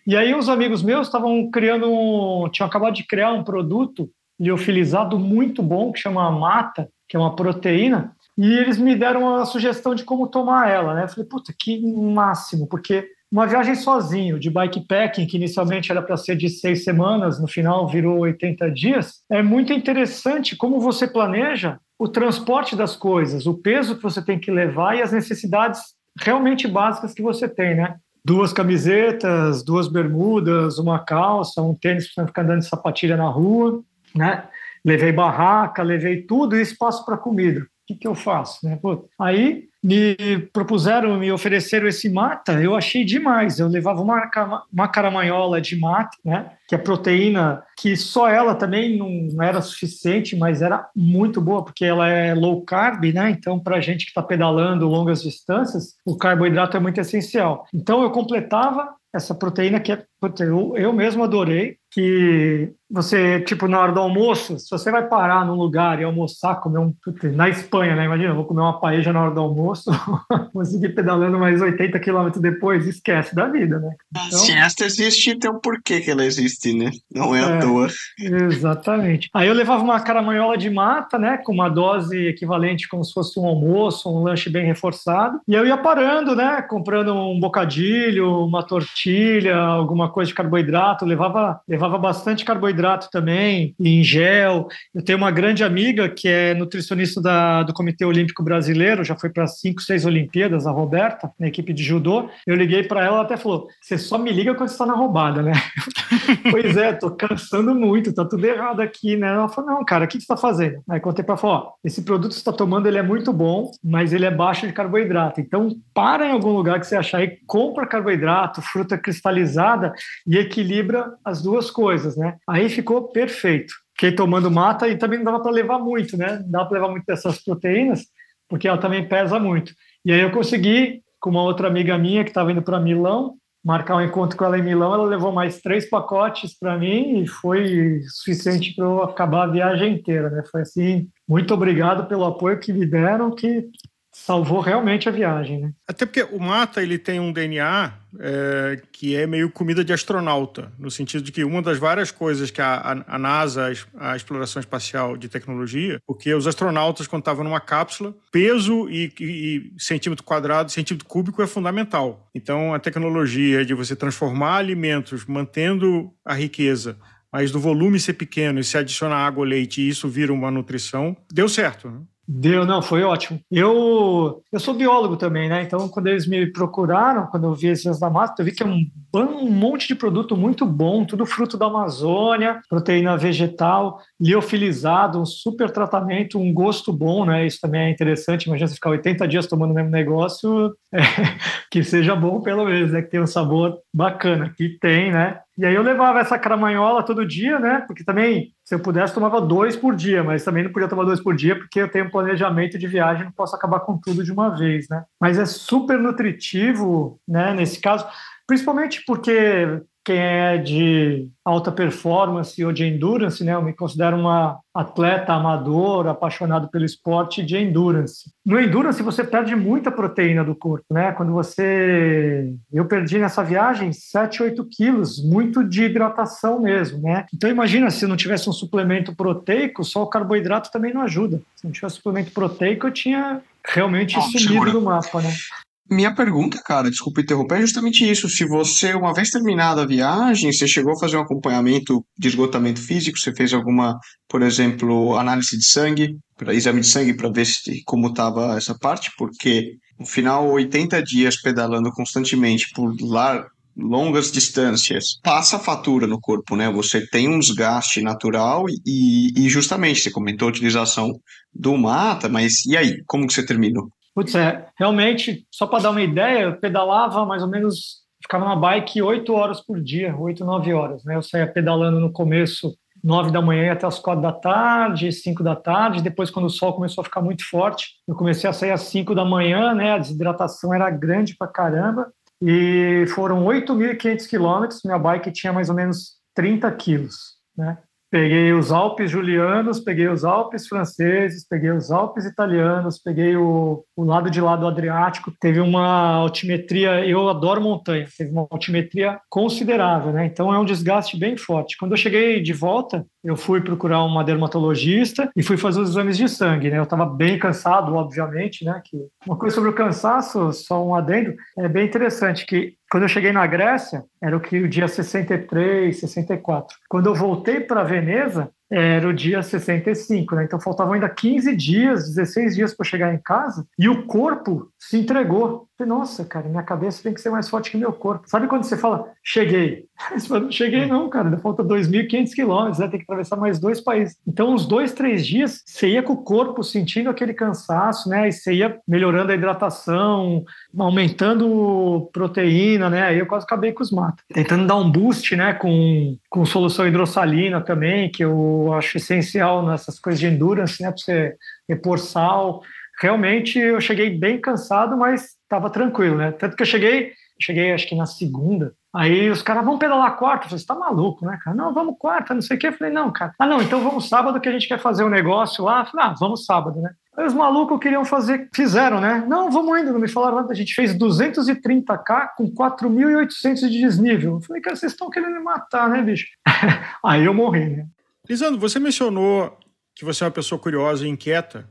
E aí, uns amigos meus estavam criando, um, tinham acabado de criar um produto liofilizado muito bom, que chama Mata, que é uma proteína, e eles me deram uma sugestão de como tomar ela, né? Eu falei, puta, que máximo, porque uma viagem sozinho, de bikepacking, que inicialmente era para ser de seis semanas, no final virou 80 dias, é muito interessante como você planeja o transporte das coisas, o peso que você tem que levar e as necessidades realmente básicas que você tem, né? Duas camisetas, duas bermudas, uma calça, um tênis para ficar andando de sapatilha na rua, né? Levei barraca, levei tudo e espaço para comida. Que, que eu faço? Né? Pô, aí me propuseram, me ofereceram esse mata, eu achei demais. Eu levava uma, uma caramanhola de mata, né? Que é proteína que só ela também não era suficiente, mas era muito boa, porque ela é low carb, né? Então, para a gente que está pedalando longas distâncias, o carboidrato é muito essencial. Então, eu completava essa proteína que é, eu, eu mesmo adorei, que você, tipo, na hora do almoço, se você vai parar num lugar e almoçar, comer um. Na Espanha, né? Imagina, eu vou comer uma paella na hora do almoço, vou seguir pedalando mais 80 quilômetros depois, esquece da vida, né? Então, Se esta existe, tem um porquê que ela existe, né? Não é, é à toa. Exatamente. Aí eu levava uma caramanhola de mata, né? Com uma dose equivalente como se fosse um almoço, um lanche bem reforçado. E eu ia parando, né? Comprando um bocadilho, uma tortilha, alguma coisa de carboidrato. Levava, levava bastante carboidrato também, em gel. Eu tenho uma grande amiga que é nutricionista da, do Comitê Olímpico Brasileiro, já foi para cinco, seis Olimpíadas, a Roberta, na equipe de judô. Eu liguei para ela, ela até falou: Você só me liga quando você está na roubada, né? pois é, tô cansando muito, tá tudo errado aqui, né? Ela falou: Não, cara, o que você está fazendo? Aí contei para ela: Ó, esse produto que você está tomando ele é muito bom, mas ele é baixo de carboidrato. Então, para em algum lugar que você achar e compra carboidrato, fruta cristalizada e equilibra as duas coisas, né? Aí ficou perfeito. Fiquei tomando mata e também não dava para levar muito, né? Não dava para levar muito dessas proteínas, porque ela também pesa muito. E aí eu consegui, com uma outra amiga minha que estava indo para Milão, marcar um encontro com ela em Milão. Ela levou mais três pacotes para mim e foi suficiente para eu acabar a viagem inteira, né? Foi assim, muito obrigado pelo apoio que me deram, que salvou realmente a viagem, né? Até porque o mata ele tem um DNA é, que é meio comida de astronauta, no sentido de que uma das várias coisas que a, a, a NASA, a, exploração espacial de tecnologia, porque os astronautas quando estavam numa cápsula, peso e, e, e centímetro quadrado, centímetro cúbico é fundamental. Então a tecnologia de você transformar alimentos mantendo a riqueza mas do volume ser pequeno e se adiciona água, leite e isso vira uma nutrição, deu certo. Né? Deu, não, foi ótimo. Eu, eu sou biólogo também, né? Então, quando eles me procuraram, quando eu vi esses da mata, eu vi que é um, um monte de produto muito bom, tudo fruto da Amazônia, proteína vegetal, liofilizado, um super tratamento, um gosto bom, né? Isso também é interessante. Imagina você ficar 80 dias tomando o mesmo negócio, é, que seja bom pelo menos, né? Que tenha um sabor bacana, que tem, né? E aí eu levava essa caramanhola todo dia, né? Porque também, se eu pudesse, tomava dois por dia, mas também não podia tomar dois por dia, porque eu tenho um planejamento de viagem, não posso acabar com tudo de uma vez, né? Mas é super nutritivo, né? Nesse caso, principalmente porque quem é de alta performance ou de endurance, né? Eu me considero uma atleta amador, apaixonado pelo esporte de endurance. No endurance você perde muita proteína do corpo, né? Quando você, eu perdi nessa viagem 7, 8 quilos, muito de hidratação mesmo, né? Então imagina se não tivesse um suplemento proteico, só o carboidrato também não ajuda. Se não tivesse suplemento proteico, eu tinha realmente sumido segura. do mapa, né? Minha pergunta, cara, desculpa interromper, é justamente isso. Se você, uma vez terminada a viagem, você chegou a fazer um acompanhamento de esgotamento físico, você fez alguma, por exemplo, análise de sangue, exame de sangue para ver se, como estava essa parte, porque no final, 80 dias pedalando constantemente por lá, longas distâncias, passa fatura no corpo, né? Você tem um desgaste natural e, e justamente, você comentou a utilização do mata, mas e aí, como que você terminou? Putz, é, realmente, só para dar uma ideia, eu pedalava mais ou menos, ficava na bike oito horas por dia, oito, nove horas. Né? Eu saía pedalando no começo, nove da manhã até as quatro da tarde, cinco da tarde. Depois, quando o sol começou a ficar muito forte, eu comecei a sair às cinco da manhã, né? A desidratação era grande para caramba. E foram 8.500 quilômetros, minha bike tinha mais ou menos 30 quilos, né? Peguei os Alpes julianos, peguei os Alpes franceses, peguei os Alpes italianos, peguei o, o lado de lá do Adriático. Teve uma altimetria, eu adoro montanha, teve uma altimetria considerável, né? Então é um desgaste bem forte. Quando eu cheguei de volta, eu fui procurar uma dermatologista e fui fazer os exames de sangue, né? Eu estava bem cansado, obviamente, né? Que uma coisa sobre o cansaço, só um adendo, é bem interessante que quando eu cheguei na Grécia, era o que o dia 63, 64. Quando eu voltei para Veneza, era o dia 65, né? Então faltavam ainda 15 dias, 16 dias para chegar em casa e o corpo se entregou. Falei, Nossa, cara, minha cabeça tem que ser mais forte que meu corpo. Sabe quando você fala, cheguei? Fala, não cheguei não, cara, ainda falta 2.500 quilômetros, vai ter que atravessar mais dois países. Então, uns dois, três dias, você ia com o corpo sentindo aquele cansaço, né? E você ia melhorando a hidratação, aumentando proteína, né? Aí eu quase acabei com os matos. Tentando dar um boost, né? Com, com solução hidrossalina também, que eu acho essencial nessas coisas de endurance, né? Para você repor sal. Realmente eu cheguei bem cansado, mas estava tranquilo, né? Tanto que eu cheguei, cheguei acho que na segunda, Aí os caras vão pedalar quarta. Eu falei, você tá maluco, né, cara? Não, vamos quarta, não sei o quê. Eu falei, não, cara. Ah, não, então vamos sábado que a gente quer fazer um negócio lá. Eu falei, ah, vamos sábado, né? Aí os malucos queriam fazer, fizeram, né? Não, vamos ainda, não me falaram nada. A gente fez 230k com 4.800 de desnível. Eu falei, cara, vocês estão querendo me matar, né, bicho? Aí eu morri, né? Lisandro, você mencionou que você é uma pessoa curiosa e inquieta.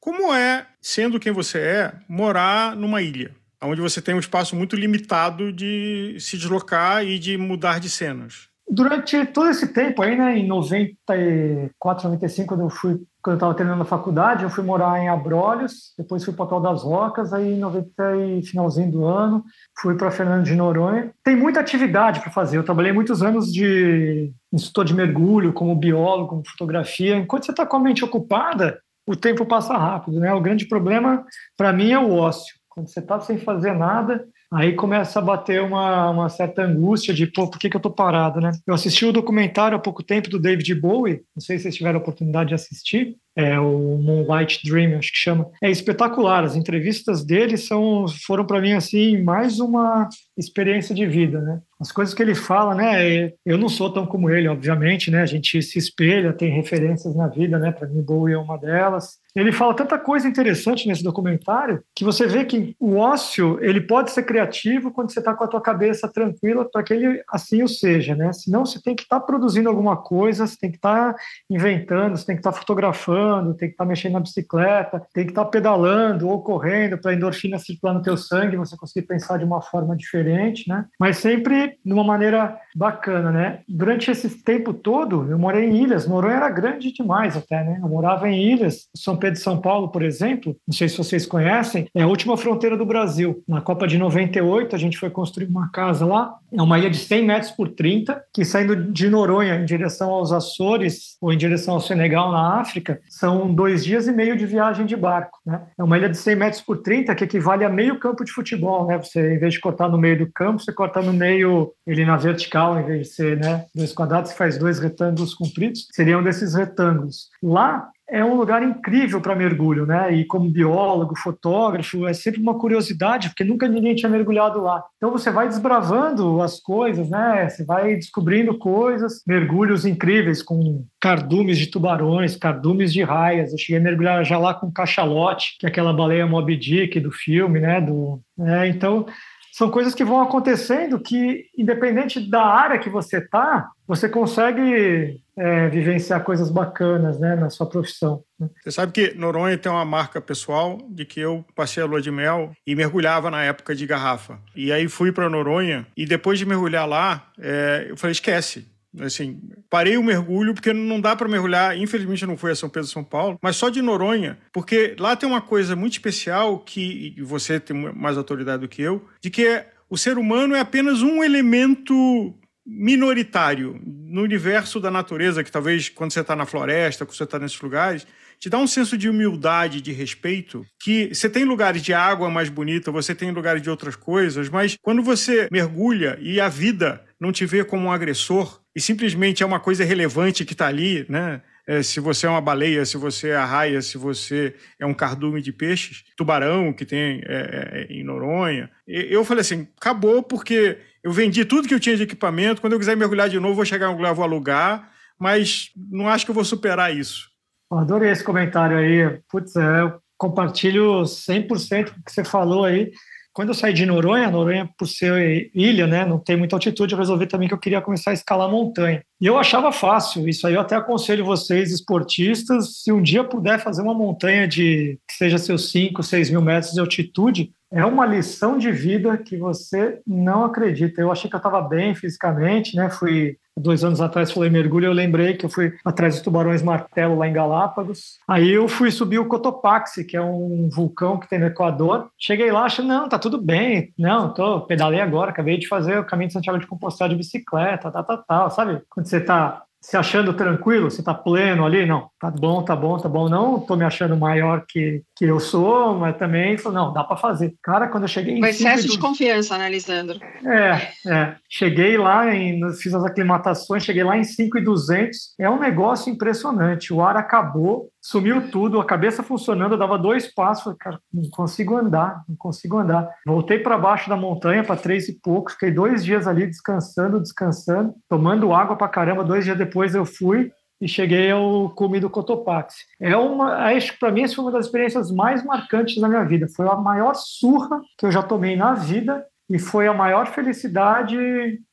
Como é, sendo quem você é, morar numa ilha? onde você tem um espaço muito limitado de se deslocar e de mudar de cenas. Durante todo esse tempo aí, né, em 94, 95, quando eu fui, quando eu estava terminando a faculdade, eu fui morar em Abrolhos, depois fui para Hotel das Rocas, aí em 90 e finalzinho do ano, fui para Fernando de Noronha. Tem muita atividade para fazer. Eu trabalhei muitos anos de instrutor de mergulho, como biólogo, como fotografia. Enquanto você está com a mente ocupada, o tempo passa rápido, né? O grande problema para mim é o ócio. Quando você está sem fazer nada, aí começa a bater uma, uma certa angústia de, pô, por que, que eu estou parado, né? Eu assisti o documentário há pouco tempo do David Bowie, não sei se vocês tiveram a oportunidade de assistir, é o Moonlight Dream, acho que chama. É espetacular, as entrevistas dele são, foram para mim, assim, mais uma experiência de vida, né? As coisas que ele fala, né? Eu não sou tão como ele, obviamente, né? A gente se espelha, tem referências na vida, né? Para mim, Bowie é uma delas. Ele fala tanta coisa interessante nesse documentário que você vê que o ócio ele pode ser criativo quando você está com a tua cabeça tranquila para que ele assim o seja, né? Senão você tem que estar tá produzindo alguma coisa, você tem que estar tá inventando, você tem que estar tá fotografando, tem que estar tá mexendo na bicicleta, tem que estar tá pedalando ou correndo para a endorfina circular no teu sangue, você conseguir pensar de uma forma diferente, né? Mas sempre de uma maneira bacana, né? Durante esse tempo todo, eu morei em ilhas. Noronha era grande demais até, né? Eu morava em ilhas, São Pedro de São Paulo, por exemplo, não sei se vocês conhecem, é a última fronteira do Brasil. Na Copa de 98, a gente foi construir uma casa lá, é uma ilha de 100 metros por 30, que saindo de Noronha em direção aos Açores ou em direção ao Senegal, na África, são dois dias e meio de viagem de barco. Né? É uma ilha de 100 metros por 30, que equivale a meio campo de futebol. Né? Você, em vez de cortar no meio do campo, você corta no meio, ele na vertical, em vez de ser né, dois quadrados, você faz dois retângulos compridos, seriam desses retângulos. Lá, é um lugar incrível para mergulho, né? E como biólogo, fotógrafo, é sempre uma curiosidade, porque nunca ninguém tinha mergulhado lá. Então você vai desbravando as coisas, né? Você vai descobrindo coisas, mergulhos incríveis com cardumes de tubarões, cardumes de raias. Eu cheguei a mergulhar já lá com cachalote, que é aquela baleia Moby Dick do filme, né? Do, é, então são coisas que vão acontecendo que, independente da área que você está, você consegue é, vivenciar coisas bacanas né, na sua profissão. Né? Você sabe que Noronha tem uma marca pessoal de que eu passei a lua de mel e mergulhava na época de garrafa. E aí fui para Noronha e depois de mergulhar lá, é, eu falei, esquece, Assim, parei o mergulho porque não dá para mergulhar. Infelizmente eu não fui a São Pedro, São Paulo, mas só de Noronha, porque lá tem uma coisa muito especial que você tem mais autoridade do que eu, de que é, o ser humano é apenas um elemento minoritário no universo da natureza, que talvez quando você está na floresta, quando você está nesses lugares, te dá um senso de humildade, de respeito, que você tem lugares de água mais bonita, você tem lugares de outras coisas, mas quando você mergulha e a vida não te vê como um agressor e simplesmente é uma coisa relevante que está ali, né? É, se você é uma baleia, se você é a raia, se você é um cardume de peixes, tubarão que tem é, é, em Noronha. Eu falei assim, acabou porque eu vendi tudo que eu tinha de equipamento. Quando eu quiser mergulhar de novo, vou chegar em um lugar, vou alugar mas não acho que eu vou superar isso. Adorei esse comentário aí. Putz, é, eu compartilho 100% do que você falou aí. Quando eu saí de Noronha, Noronha por ser ilha, né, não tem muita altitude, eu resolvi também que eu queria começar a escalar montanha. E eu achava fácil, isso aí eu até aconselho vocês, esportistas, se um dia puder fazer uma montanha de que seja seus 5, 6 mil metros de altitude, é uma lição de vida que você não acredita. Eu achei que eu estava bem fisicamente, né? Fui dois anos atrás, falei mergulho, eu lembrei que eu fui atrás dos tubarões martelo lá em Galápagos. Aí eu fui subir o Cotopaxi, que é um vulcão que tem no Equador. Cheguei lá, achei, não, tá tudo bem. Não, tô, pedalei agora, acabei de fazer o caminho de Santiago de Compostela de bicicleta, tal, tal, tal, sabe? Quando você tá se achando tranquilo, você está pleno ali, não, tá bom, tá bom, tá bom, não estou me achando maior que, que eu sou, mas também, não, dá para fazer. Cara, quando eu cheguei em... O excesso de confiança, né, Lisandro? É, é. Cheguei lá, em, fiz as aclimatações, cheguei lá em 5,200, é um negócio impressionante, o ar acabou, sumiu tudo, a cabeça funcionando, eu dava dois passos, cara, não consigo andar, não consigo andar. Voltei para baixo da montanha, para três e pouco, fiquei dois dias ali descansando, descansando, tomando água para caramba. Dois dias depois eu fui e cheguei ao cume do Cotopaxi. É uma, acho que para mim essa foi uma das experiências mais marcantes da minha vida. Foi a maior surra que eu já tomei na vida e foi a maior felicidade,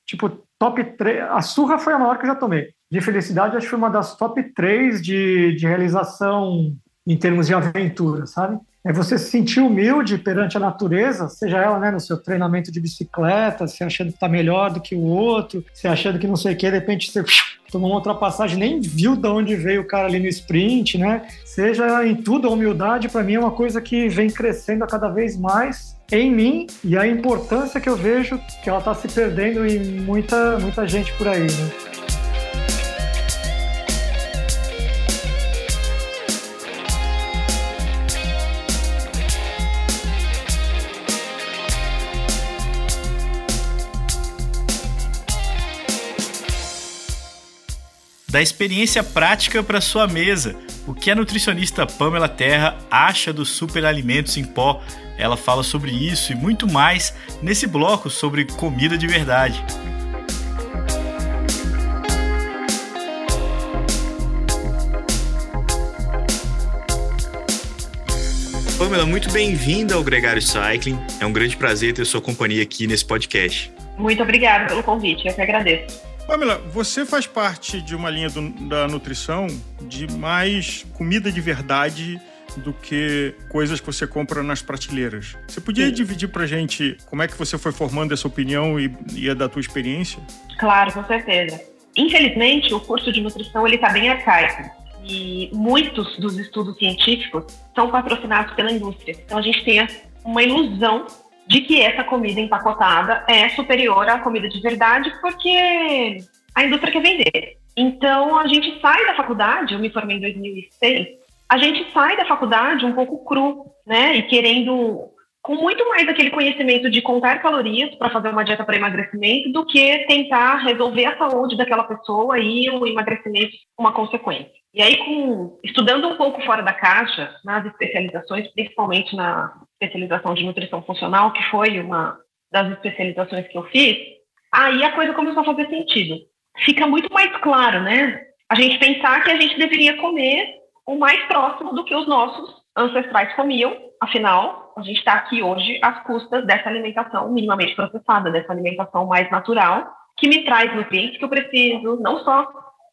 tipo, top 3. A surra foi a maior que eu já tomei de felicidade, acho que foi uma das top três de, de realização em termos de aventura, sabe? É você se sentir humilde perante a natureza, seja ela né, no seu treinamento de bicicleta, se achando que está melhor do que o outro, se achando que não sei o que, de repente você tomou uma ultrapassagem, nem viu de onde veio o cara ali no sprint, né? Seja em tudo, a humildade para mim é uma coisa que vem crescendo a cada vez mais em mim e a importância que eu vejo que ela está se perdendo em muita, muita gente por aí, né? Da experiência prática para sua mesa. O que a nutricionista Pamela Terra acha dos superalimentos em pó? Ela fala sobre isso e muito mais nesse bloco sobre comida de verdade. Pamela, muito bem-vinda ao Gregário Cycling. É um grande prazer ter sua companhia aqui nesse podcast. Muito obrigada pelo convite, eu que agradeço. Pamela, você faz parte de uma linha do, da nutrição de mais comida de verdade do que coisas que você compra nas prateleiras. Você podia Sim. dividir pra gente como é que você foi formando essa opinião e, e a da tua experiência? Claro, com certeza. Infelizmente, o curso de nutrição ele está bem arcaico e muitos dos estudos científicos são patrocinados pela indústria. Então a gente tem uma ilusão de que essa comida empacotada é superior à comida de verdade, porque a indústria quer vender. Então, a gente sai da faculdade, eu me formei em 2006, a gente sai da faculdade um pouco cru, né? E querendo, com muito mais aquele conhecimento de contar calorias para fazer uma dieta para emagrecimento, do que tentar resolver a saúde daquela pessoa e o emagrecimento uma consequência. E aí, com, estudando um pouco fora da caixa, nas especializações, principalmente na especialização de nutrição funcional, que foi uma das especializações que eu fiz, aí a coisa começou a fazer sentido. Fica muito mais claro, né? A gente pensar que a gente deveria comer o mais próximo do que os nossos ancestrais comiam, afinal, a gente está aqui hoje às custas dessa alimentação minimamente processada, dessa alimentação mais natural, que me traz nutrientes que eu preciso, não só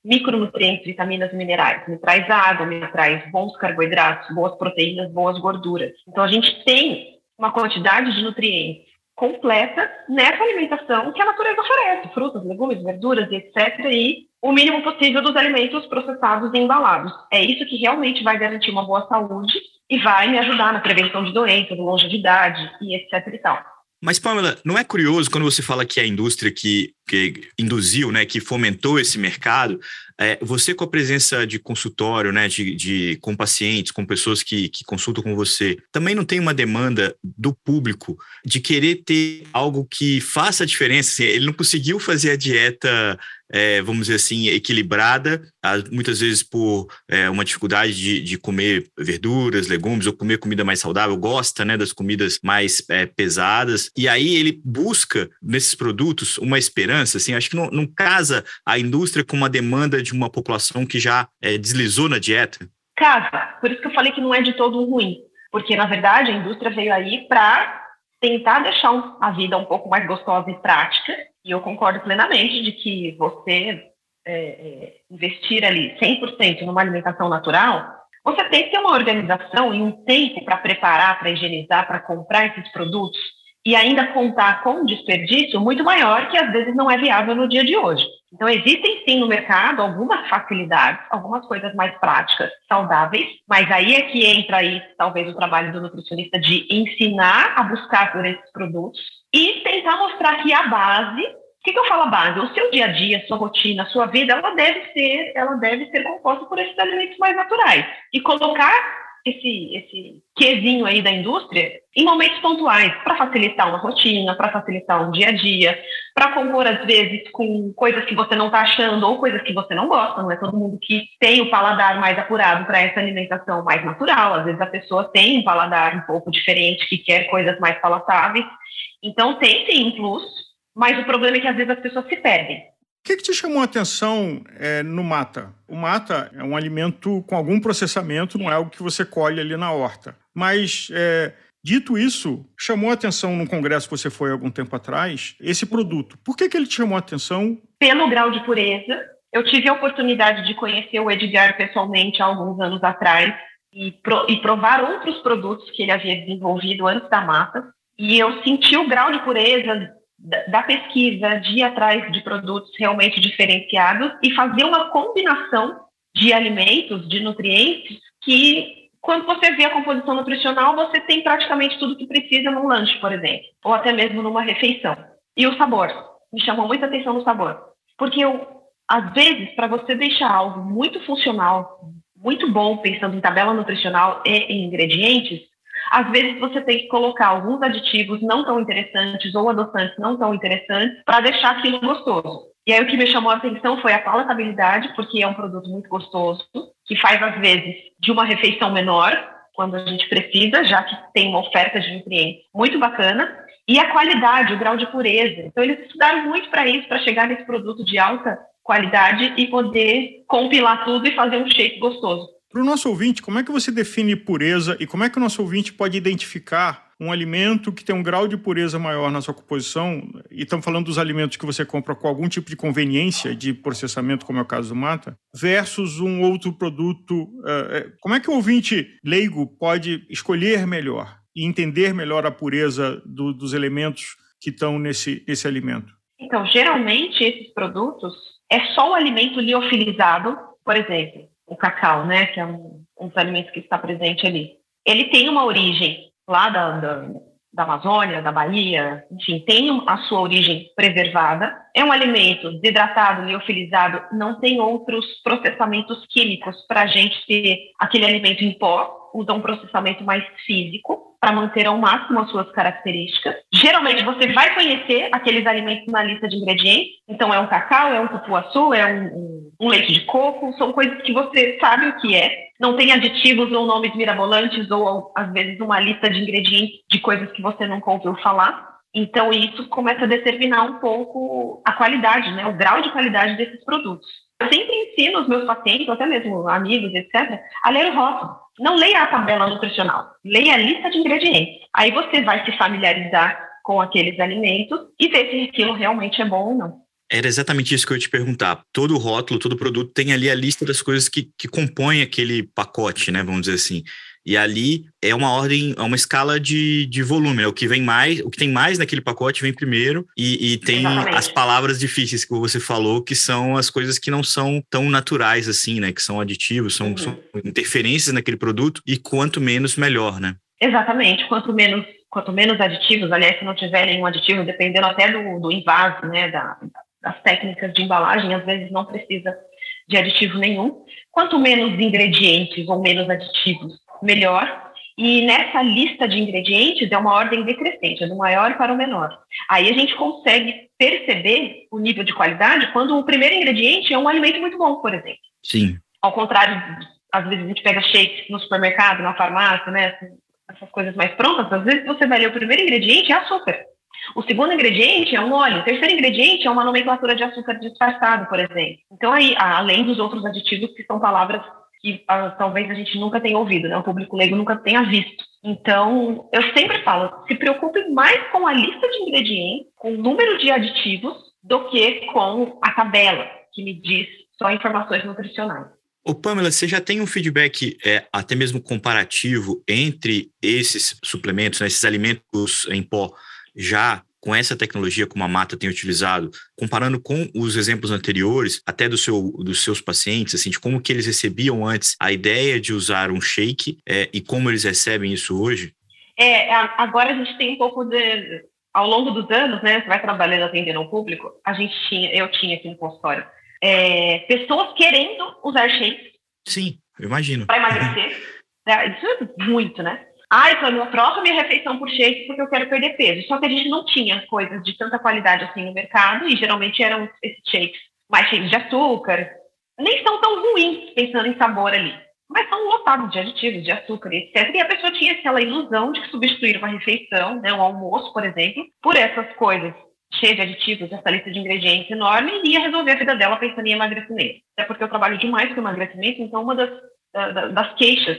micronutrientes, vitaminas e minerais, me traz água, me traz bons carboidratos, boas proteínas, boas gorduras. Então a gente tem uma quantidade de nutrientes completa nessa alimentação que a natureza oferece, frutas, legumes, verduras etc. E o mínimo possível dos alimentos processados e embalados. É isso que realmente vai garantir uma boa saúde e vai me ajudar na prevenção de doenças, longevidade e etc e tal. Mas, Pamela, não é curioso quando você fala que a indústria que, que induziu, né, que fomentou esse mercado, é, você com a presença de consultório, né, de, de, com pacientes, com pessoas que, que consultam com você, também não tem uma demanda do público de querer ter algo que faça a diferença? Assim, ele não conseguiu fazer a dieta é, vamos dizer assim, equilibrada, muitas vezes por é, uma dificuldade de, de, comer verduras, legumes, ou comer comida mais saudável, gosta né, das comidas mais é, pesadas. E aí ele busca nesses produtos uma esperança segurança, assim, acho que não, não casa a indústria com uma demanda de uma população que já é, deslizou na dieta? Casa, por isso que eu falei que não é de todo ruim, porque na verdade a indústria veio aí para tentar deixar a vida um pouco mais gostosa e prática, e eu concordo plenamente de que você é, investir ali 100% numa alimentação natural, você tem que ter uma organização e um tempo para preparar, para higienizar, para comprar esses produtos e ainda contar com um desperdício muito maior que às vezes não é viável no dia de hoje. Então, existem sim no mercado algumas facilidades, algumas coisas mais práticas, saudáveis, mas aí é que entra aí talvez o trabalho do nutricionista de ensinar a buscar por esses produtos e tentar mostrar que a base o que, que, eu falo a base? O seu dia a dia, sua rotina, sua vida, ela deve ser, ela deve ser composta por esses alimentos mais naturais. E colocar esse, esse quesinho aí da indústria em momentos pontuais, para facilitar uma rotina, para facilitar um dia a dia, para compor, às vezes, com coisas que você não está achando ou coisas que você não gosta. Não é todo mundo que tem o paladar mais apurado para essa alimentação mais natural. Às vezes a pessoa tem um paladar um pouco diferente, que quer coisas mais palatáveis. Então, tem sim um plus, mas o problema é que às vezes as pessoas se perdem. Que, que te chamou a atenção é, no mata? O mata é um alimento com algum processamento, não é algo que você colhe ali na horta. Mas, é, dito isso, chamou a atenção num congresso que você foi algum tempo atrás, esse produto. Por que, que ele te chamou a atenção? Pelo grau de pureza. Eu tive a oportunidade de conhecer o Edgar pessoalmente há alguns anos atrás e, pro, e provar outros produtos que ele havia desenvolvido antes da mata. E eu senti o grau de pureza da pesquisa, de ir atrás de produtos realmente diferenciados e fazer uma combinação de alimentos, de nutrientes, que quando você vê a composição nutricional, você tem praticamente tudo que precisa num lanche, por exemplo, ou até mesmo numa refeição. E o sabor, me chamou muita atenção no sabor, porque eu, às vezes, para você deixar algo muito funcional, muito bom, pensando em tabela nutricional e em ingredientes, às vezes você tem que colocar alguns aditivos não tão interessantes ou adoçantes não tão interessantes para deixar aquilo gostoso. E aí o que me chamou a atenção foi a palatabilidade, porque é um produto muito gostoso, que faz às vezes de uma refeição menor, quando a gente precisa, já que tem uma oferta de nutrientes muito bacana, e a qualidade, o grau de pureza. Então eles estudaram muito para isso, para chegar nesse produto de alta qualidade e poder compilar tudo e fazer um shake gostoso. Para o nosso ouvinte, como é que você define pureza e como é que o nosso ouvinte pode identificar um alimento que tem um grau de pureza maior na sua composição? E estamos falando dos alimentos que você compra com algum tipo de conveniência de processamento, como é o caso do Mata, versus um outro produto. Eh, como é que o ouvinte leigo pode escolher melhor e entender melhor a pureza do, dos elementos que estão nesse, nesse alimento? Então, geralmente, esses produtos é só o alimento liofilizado, por exemplo o cacau, né, que é um, um dos alimentos que está presente ali. Ele tem uma origem lá da, da, da Amazônia, da Bahia, enfim, tem a sua origem preservada. É um alimento desidratado, liofilizado, não tem outros processamentos químicos para a gente ter aquele alimento em pó, usa um processamento mais físico para manter ao máximo as suas características. Geralmente você vai conhecer aqueles alimentos na lista de ingredientes, então é um cacau, é um cupuaçu, é um, um, um leite de coco, são coisas que você sabe o que é, não tem aditivos ou nomes mirabolantes ou às vezes uma lista de ingredientes de coisas que você nunca ouviu falar. Então isso começa a determinar um pouco a qualidade, né, o grau de qualidade desses produtos. Eu sempre ensino os meus pacientes, até mesmo amigos, etc., a ler o rótulo. Não leia a tabela nutricional, leia a lista de ingredientes. Aí você vai se familiarizar com aqueles alimentos e ver se aquilo realmente é bom ou não. Era exatamente isso que eu ia te perguntar. Todo rótulo, todo produto tem ali a lista das coisas que, que compõem aquele pacote, né? Vamos dizer assim. E ali é uma ordem, é uma escala de, de volume, né? O que vem mais, o que tem mais naquele pacote vem primeiro, e, e tem Exatamente. as palavras difíceis que você falou, que são as coisas que não são tão naturais assim, né? Que são aditivos, são, uhum. são interferências naquele produto, e quanto menos, melhor, né? Exatamente, quanto menos, quanto menos aditivos, aliás, se não tiver nenhum aditivo, dependendo até do, do invase, né? Da, das técnicas de embalagem, às vezes não precisa de aditivo nenhum. Quanto menos ingredientes ou menos aditivos, melhor. E nessa lista de ingredientes é uma ordem decrescente, é do maior para o menor. Aí a gente consegue perceber o nível de qualidade quando o primeiro ingrediente é um alimento muito bom, por exemplo. Sim. Ao contrário, às vezes a gente pega shakes no supermercado, na farmácia, né? Essas coisas mais prontas, às vezes você vai ler o primeiro ingrediente é açúcar. O segundo ingrediente é um óleo. O terceiro ingrediente é uma nomenclatura de açúcar disfarçado, por exemplo. Então, aí, além dos outros aditivos, que são palavras que ah, talvez a gente nunca tenha ouvido, né? O público leigo nunca tenha visto. Então, eu sempre falo, se preocupe mais com a lista de ingredientes, com o número de aditivos, do que com a tabela, que me diz só informações nutricionais. Ô Pamela, você já tem um feedback é, até mesmo comparativo entre esses suplementos, né, esses alimentos em pó, já com essa tecnologia como a Mata tem utilizado, comparando com os exemplos anteriores, até do seu, dos seus pacientes, assim, de como que eles recebiam antes a ideia de usar um shake é, e como eles recebem isso hoje? É, agora a gente tem um pouco de, ao longo dos anos, né, você vai trabalhando atendendo ao público, a gente tinha, eu tinha aqui no consultório, é, pessoas querendo usar shakes. Sim, eu imagino. Para emagrecer. É, isso é muito, né? Ah, então, troca minha refeição por shake porque eu quero perder peso. Só que a gente não tinha coisas de tanta qualidade assim no mercado e geralmente eram esses shakes mais cheios de açúcar. Nem são tão ruins pensando em sabor ali, mas são lotados de aditivos, de açúcar, etc. E a pessoa tinha aquela ilusão de que substituir uma refeição, né, um almoço, por exemplo, por essas coisas cheias de aditivos, essa lista de ingredientes enorme, e ia resolver a vida dela pensando em emagrecimento. Até porque eu trabalho demais com emagrecimento, então uma das, das queixas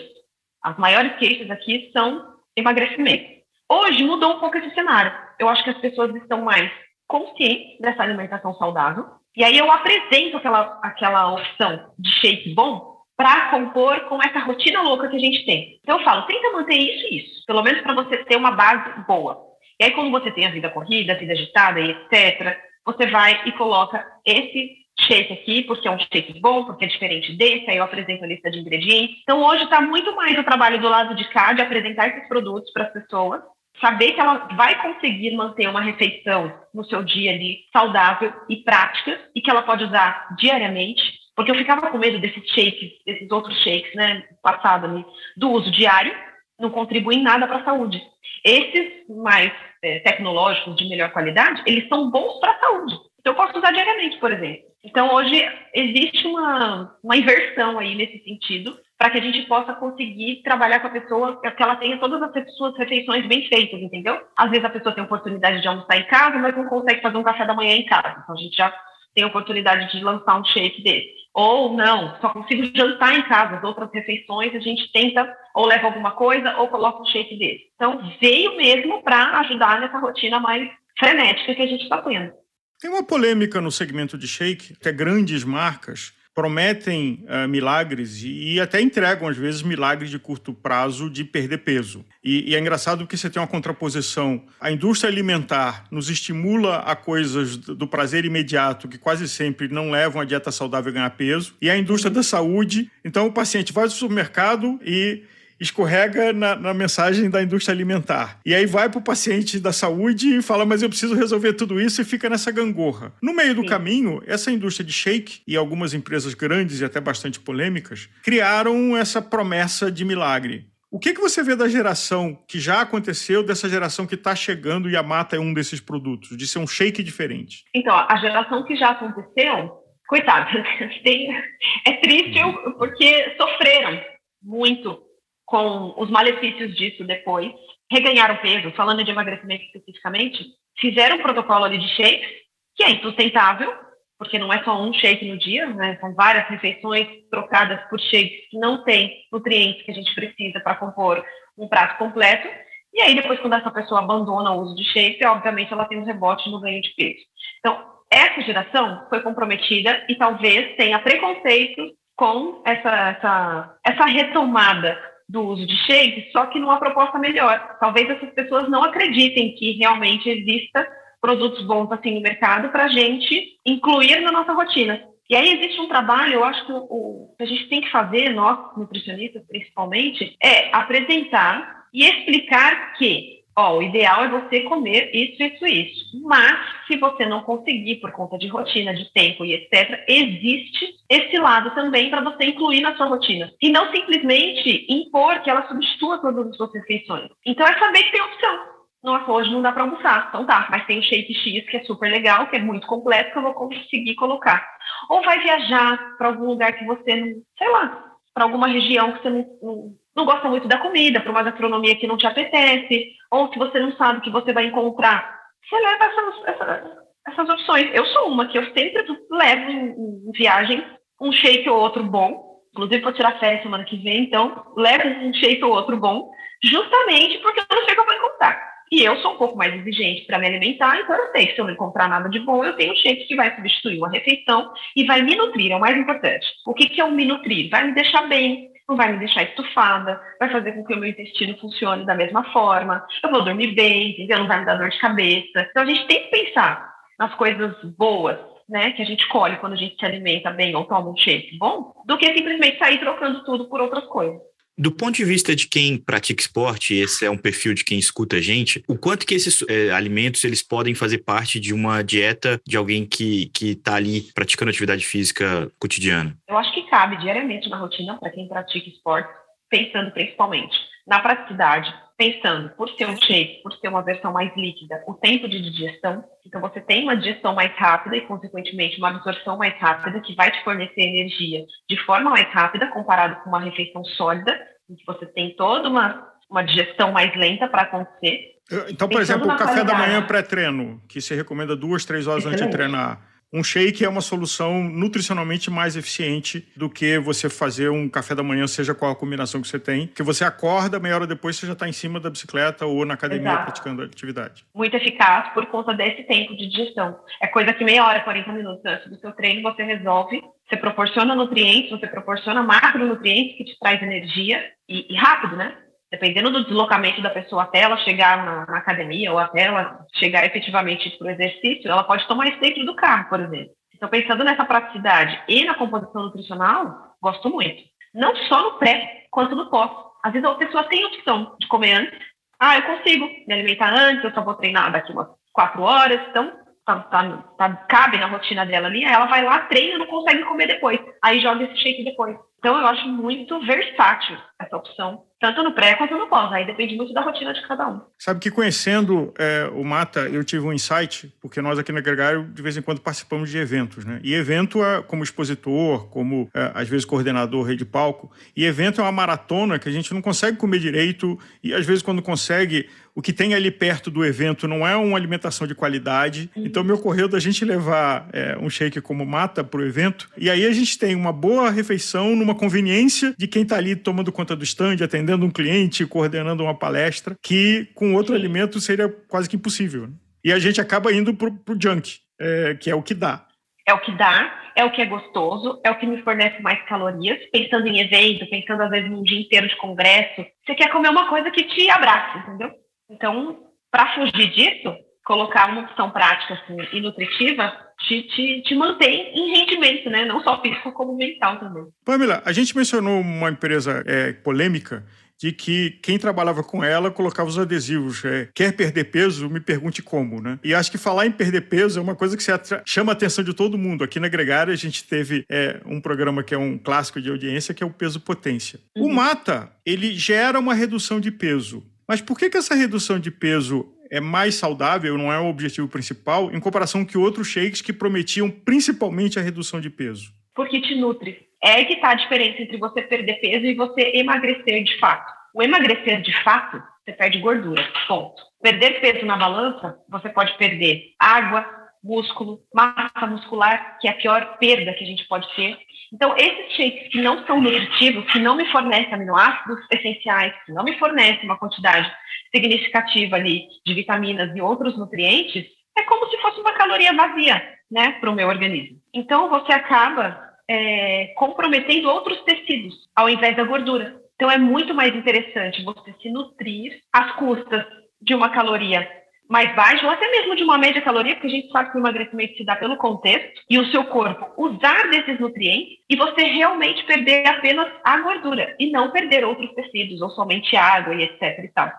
as maiores queixas aqui são emagrecimento. Hoje mudou um pouco esse cenário. Eu acho que as pessoas estão mais conscientes dessa alimentação saudável. E aí eu apresento aquela, aquela opção de shake bom para compor com essa rotina louca que a gente tem. Então eu falo, tenta manter isso e isso, pelo menos para você ter uma base boa. E aí, como você tem a vida corrida, a vida agitada e etc., você vai e coloca esse shake aqui, porque é um shake bom, porque é diferente desse, aí eu apresento a lista de ingredientes. Então, hoje está muito mais o trabalho do lado de cá, de apresentar esses produtos para as pessoas, saber que ela vai conseguir manter uma refeição no seu dia ali saudável e prática, e que ela pode usar diariamente, porque eu ficava com medo desses shakes, desses outros shakes, né, passado ali, do uso diário, não contribuem nada para a saúde. Esses mais é, tecnológicos, de melhor qualidade, eles são bons para a saúde. Então, eu posso usar diariamente, por exemplo. Então, hoje existe uma, uma inversão aí nesse sentido, para que a gente possa conseguir trabalhar com a pessoa, que ela tenha todas as suas refeições bem feitas, entendeu? Às vezes a pessoa tem oportunidade de almoçar em casa, mas não consegue fazer um café da manhã em casa. Então, a gente já tem a oportunidade de lançar um shake desse. Ou não, só consigo jantar em casa, as outras refeições a gente tenta ou leva alguma coisa ou coloca um shake desse. Então, veio mesmo para ajudar nessa rotina mais frenética que a gente está tendo. Tem uma polêmica no segmento de shake, que é grandes marcas prometem uh, milagres e, e, até entregam, às vezes, milagres de curto prazo de perder peso. E, e, é engraçado porque você tem uma contraposição. A indústria alimentar nos estimula a coisas do prazer imediato, que quase sempre não levam a dieta saudável a ganhar peso, e a indústria da saúde. Então, o paciente vai ao supermercado e escorrega na, na, mensagem da indústria alimentar. E aí vai para o paciente da saúde e fala, mas eu preciso resolver tudo isso e fica nessa gangorra. No meio do Sim. caminho, essa indústria de shake e algumas empresas grandes e até bastante polêmicas criaram essa promessa de milagre. O que, que você vê da geração que já aconteceu, dessa geração que está chegando e a mata é um desses produtos, de ser um shake diferente? Então, a geração que já aconteceu, coitado, é triste porque sofreram muito com os malefícios disso depois, reganharam peso, falando de emagrecimento especificamente, fizeram um protocolo ali de shakes, que é insustentável, porque não é só um shake no dia, né? são várias refeições trocadas por shakes que não têm nutrientes que a gente precisa para compor um prato completo. E aí, depois, quando essa pessoa abandona o uso de shake, obviamente ela tem um rebote no ganho de peso. Então, essa geração foi comprometida e talvez tenha preconceito com essa, essa, essa retomada do uso de shakes, só que numa proposta melhor. Talvez essas pessoas não acreditem que realmente exista produtos bons assim no mercado para a gente incluir na nossa rotina. E aí existe um trabalho, eu acho que o, que a gente tem que fazer, nós nutricionistas principalmente, é apresentar e explicar que ó, o ideal é você comer isso, isso, isso. Mas, se você não conseguir por conta de rotina, de tempo e etc., existe esse lado também para você incluir na sua rotina. E não simplesmente impor que ela substitua todas as suas refeições. Então, é saber que tem opção. Nossa, hoje não dá para almoçar. Então tá, mas tem o shake X que é super legal, que é muito completo, que eu vou conseguir colocar. Ou vai viajar para algum lugar que você não, sei lá, para alguma região que você não, não não gosta muito da comida, para uma gastronomia que não te apetece, ou se você não sabe que você vai encontrar você leva essas, essas, essas opções. Eu sou uma que eu sempre levo em, em viagem um shake ou outro bom. Inclusive, vou tirar férias semana que vem, então levo um shake ou outro bom, justamente porque eu não sei o que eu vou encontrar. E eu sou um pouco mais exigente para me alimentar, então eu sei que se eu não encontrar nada de bom, eu tenho um shake que vai substituir uma refeição e vai me nutrir, é o mais importante. O que, que é o me nutrir? Vai me deixar bem, não vai me deixar estufada, vai fazer com que o meu intestino funcione da mesma forma, eu vou dormir bem, entendeu? Não vai me dar dor de cabeça. Então a gente tem que pensar nas coisas boas, né, que a gente colhe quando a gente se alimenta bem ou toma um shake bom, do que simplesmente sair trocando tudo por outras coisas. Do ponto de vista de quem pratica esporte, esse é um perfil de quem escuta a gente, o quanto que esses é, alimentos eles podem fazer parte de uma dieta de alguém que está ali praticando atividade física cotidiana? Eu acho que cabe diariamente na rotina para quem pratica esporte, pensando principalmente na praticidade, pensando por ser um shake, por ser uma versão mais líquida, o tempo de digestão. Então, você tem uma digestão mais rápida e, consequentemente, uma absorção mais rápida, que vai te fornecer energia de forma mais rápida, comparado com uma refeição sólida, em que você tem toda uma, uma digestão mais lenta para acontecer. Então, por exemplo, o café da manhã pré-treino, que se recomenda duas, três horas antes de treinar um shake é uma solução nutricionalmente mais eficiente do que você fazer um café da manhã, seja qual a combinação que você tem, que você acorda, meia hora depois você já está em cima da bicicleta ou na academia Exato. praticando a atividade. Muito eficaz por conta desse tempo de digestão. É coisa que meia hora, 40 minutos antes do seu treino você resolve, você proporciona nutrientes, você proporciona macronutrientes que te traz energia e, e rápido, né? Dependendo do deslocamento da pessoa até ela chegar na, na academia ou até ela chegar efetivamente para o exercício, ela pode tomar isso dentro do carro, por exemplo. Então, pensando nessa praticidade e na composição nutricional, gosto muito. Não só no pré, quanto no pós. Às vezes a pessoa tem a opção de comer antes. Ah, eu consigo me alimentar antes, eu só vou treinar daqui umas quatro horas. Então, tá, tá, tá, cabe na rotina dela ali. Ela vai lá, treina, não consegue comer depois. Aí joga esse shake depois. Então, eu acho muito versátil essa opção, tanto no pré quanto no pós. Aí depende muito da rotina de cada um. Sabe que conhecendo é, o Mata, eu tive um insight, porque nós aqui na Gregário, de vez em quando, participamos de eventos, né? E evento é como expositor, como, é, às vezes, coordenador, rei de palco. E evento é uma maratona que a gente não consegue comer direito e, às vezes, quando consegue, o que tem ali perto do evento não é uma alimentação de qualidade. Então, me ocorreu da gente levar é, um shake como Mata para o evento. E aí a gente tem uma boa refeição numa uma conveniência de quem está ali tomando conta do stand, atendendo um cliente, coordenando uma palestra, que com outro alimento seria quase que impossível. Né? E a gente acaba indo para o junk, é, que é o que dá. É o que dá, é o que é gostoso, é o que me fornece mais calorias. Pensando em evento, pensando às vezes num dia inteiro de congresso, você quer comer uma coisa que te abrace, entendeu? Então, para fugir disso, colocar uma opção prática assim, e nutritiva te, te, te mantém em rendimento, né? Não só físico, como mental também. Pamela, a gente mencionou uma empresa é, polêmica de que quem trabalhava com ela colocava os adesivos. É, quer perder peso? Me pergunte como, né? E acho que falar em perder peso é uma coisa que chama a atenção de todo mundo. Aqui na Gregária a gente teve é, um programa que é um clássico de audiência, que é o peso potência. Uhum. O mata, ele gera uma redução de peso. Mas por que, que essa redução de peso é mais saudável, não é o objetivo principal, em comparação com outros shakes que prometiam principalmente a redução de peso? Porque te nutre. É que está a diferença entre você perder peso e você emagrecer de fato. O emagrecer de fato, você perde gordura, ponto. Perder peso na balança, você pode perder água, músculo, massa muscular, que é a pior perda que a gente pode ter. Então, esses shakes que não são nutritivos, que não me fornecem aminoácidos essenciais, que não me fornecem uma quantidade significativa ali de vitaminas e outros nutrientes, é como se fosse uma caloria vazia, né, para o meu organismo. Então, você acaba é, comprometendo outros tecidos ao invés da gordura. Então, é muito mais interessante você se nutrir às custas de uma caloria mais baixa, ou até mesmo de uma média caloria, porque a gente sabe que o emagrecimento se dá pelo contexto, e o seu corpo usar desses nutrientes e você realmente perder apenas a gordura e não perder outros tecidos, ou somente água e etc e tal.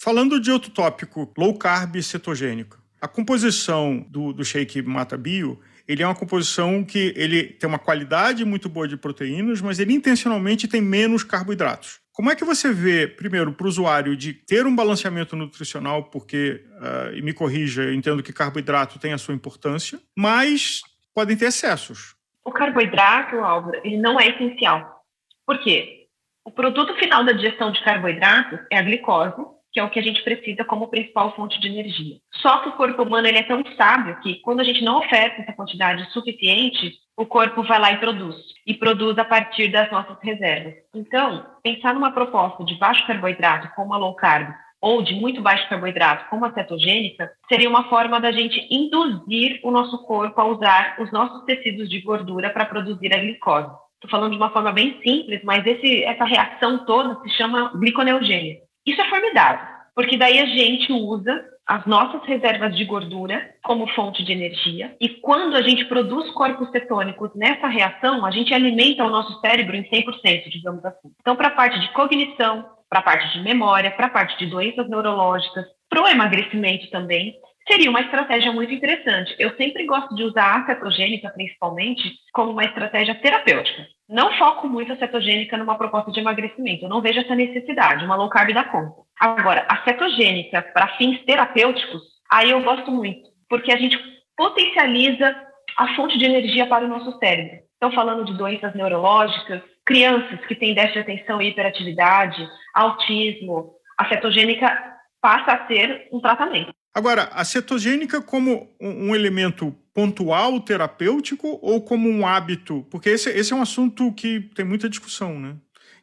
Falando de outro tópico, low carb cetogênico. A composição do, do shake Mata Bio ele é uma composição que ele tem uma qualidade muito boa de proteínas, mas ele intencionalmente tem menos carboidratos. Como é que você vê, primeiro, para o usuário de ter um balanceamento nutricional, porque, uh, e me corrija, eu entendo que carboidrato tem a sua importância, mas podem ter excessos. O carboidrato, Álvaro, ele não é essencial. Por quê? O produto final da digestão de carboidratos é a glicose, que é o que a gente precisa como principal fonte de energia. Só que o corpo humano ele é tão sábio que quando a gente não oferta essa quantidade suficiente, o corpo vai lá e produz. E produz a partir das nossas reservas. Então, pensar numa proposta de baixo carboidrato como a low carb ou de muito baixo carboidrato, como a cetogênica, seria uma forma da gente induzir o nosso corpo a usar os nossos tecidos de gordura para produzir a glicose. Estou falando de uma forma bem simples, mas esse, essa reação toda se chama gliconeogênese. Isso é formidável, porque daí a gente usa as nossas reservas de gordura como fonte de energia, e quando a gente produz corpos cetônicos nessa reação, a gente alimenta o nosso cérebro em 100%, digamos assim. Então, para a parte de cognição, para a parte de memória, para a parte de doenças neurológicas, para o emagrecimento também, seria uma estratégia muito interessante. Eu sempre gosto de usar a cetogênica, principalmente, como uma estratégia terapêutica. Não foco muito a cetogênica numa proposta de emagrecimento. Eu não vejo essa necessidade, uma low carb da conta. Agora, a cetogênica para fins terapêuticos, aí eu gosto muito, porque a gente potencializa a fonte de energia para o nosso cérebro. Estão falando de doenças neurológicas, crianças que têm déficit de atenção e hiperatividade, autismo. A cetogênica passa a ser um tratamento. Agora, a cetogênica como um elemento pontual terapêutico ou como um hábito? Porque esse, esse é um assunto que tem muita discussão, né?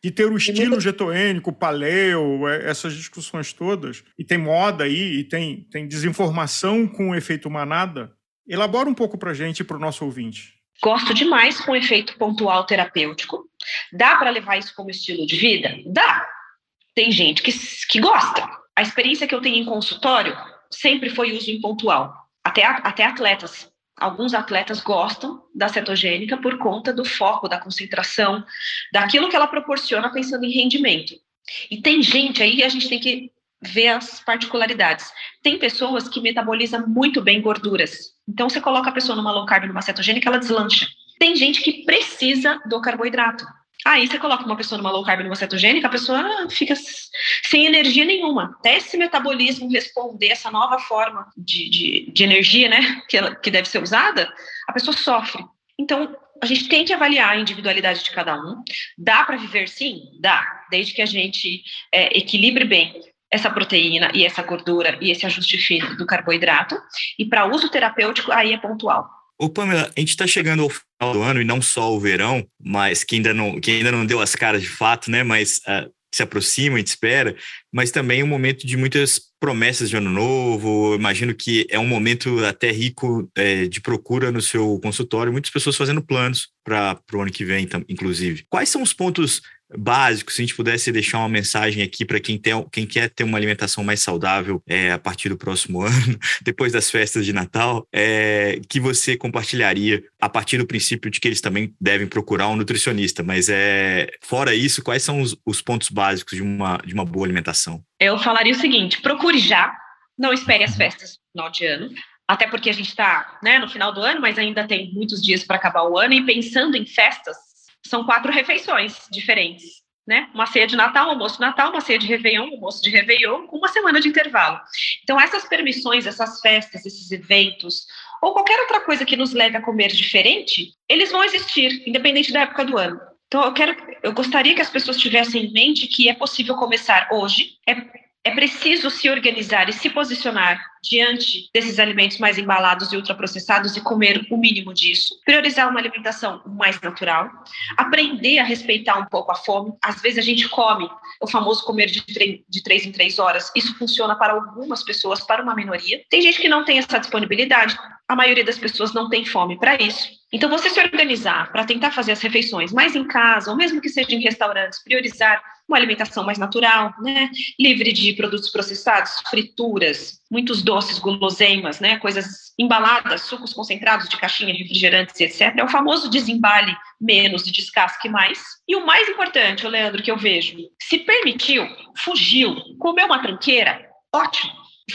De ter o estilo getônico, paleo, é, essas discussões todas. E tem moda aí, e tem, tem desinformação com efeito manada. Elabora um pouco para gente e para o nosso ouvinte. Gosto demais com efeito pontual terapêutico. Dá para levar isso como estilo de vida? Dá. Tem gente que, que gosta. A experiência que eu tenho em consultório sempre foi uso em pontual. Até, até atletas. Alguns atletas gostam da cetogênica por conta do foco, da concentração, daquilo que ela proporciona pensando em rendimento. E tem gente aí, a gente tem que ver as particularidades. Tem pessoas que metabolizam muito bem gorduras. Então, você coloca a pessoa numa low carb, numa cetogênica, ela deslancha. Tem gente que precisa do carboidrato. Aí você coloca uma pessoa numa low carb, numa cetogênica, a pessoa fica sem energia nenhuma. Até esse metabolismo responder essa nova forma de, de, de energia, né, que, ela, que deve ser usada, a pessoa sofre. Então, a gente tem que avaliar a individualidade de cada um. Dá para viver sim? Dá, desde que a gente é, equilibre bem essa proteína e essa gordura e esse ajuste fino do carboidrato. E para uso terapêutico, aí é pontual. Ô, Pamela, a gente está chegando ao final do ano e não só o verão, mas que ainda não, que ainda não deu as caras de fato, né? Mas uh, se aproxima, a gente espera, mas também um momento de muitas promessas de ano novo. Imagino que é um momento até rico é, de procura no seu consultório, muitas pessoas fazendo planos para o ano que vem, inclusive. Quais são os pontos básico, se a gente pudesse deixar uma mensagem aqui para quem, quem quer ter uma alimentação mais saudável é, a partir do próximo ano, depois das festas de Natal, é, que você compartilharia a partir do princípio de que eles também devem procurar um nutricionista. Mas é fora isso, quais são os, os pontos básicos de uma, de uma boa alimentação? Eu falaria o seguinte: procure já, não espere as festas no final de ano até porque a gente está né, no final do ano, mas ainda tem muitos dias para acabar o ano, e pensando em festas, são quatro refeições diferentes, né? Uma ceia de Natal, almoço de Natal, uma ceia de Réveillon, almoço de Réveillon, com uma semana de intervalo. Então, essas permissões, essas festas, esses eventos, ou qualquer outra coisa que nos leve a comer diferente, eles vão existir, independente da época do ano. Então, eu quero, eu gostaria que as pessoas tivessem em mente que é possível começar hoje, é é preciso se organizar e se posicionar diante desses alimentos mais embalados e ultraprocessados e comer o mínimo disso. Priorizar uma alimentação mais natural. Aprender a respeitar um pouco a fome. Às vezes a gente come o famoso comer de, de três em três horas. Isso funciona para algumas pessoas, para uma minoria. Tem gente que não tem essa disponibilidade. A maioria das pessoas não tem fome para isso. Então, você se organizar para tentar fazer as refeições mais em casa, ou mesmo que seja em restaurantes, priorizar uma alimentação mais natural, né? Livre de produtos processados, frituras, muitos doces, guloseimas, né? Coisas embaladas, sucos concentrados de caixinha, refrigerantes, etc. É o famoso desembale menos e descasque mais. E o mais importante, Leandro, que eu vejo, se permitiu, fugiu, comeu uma tranqueira, ótimo.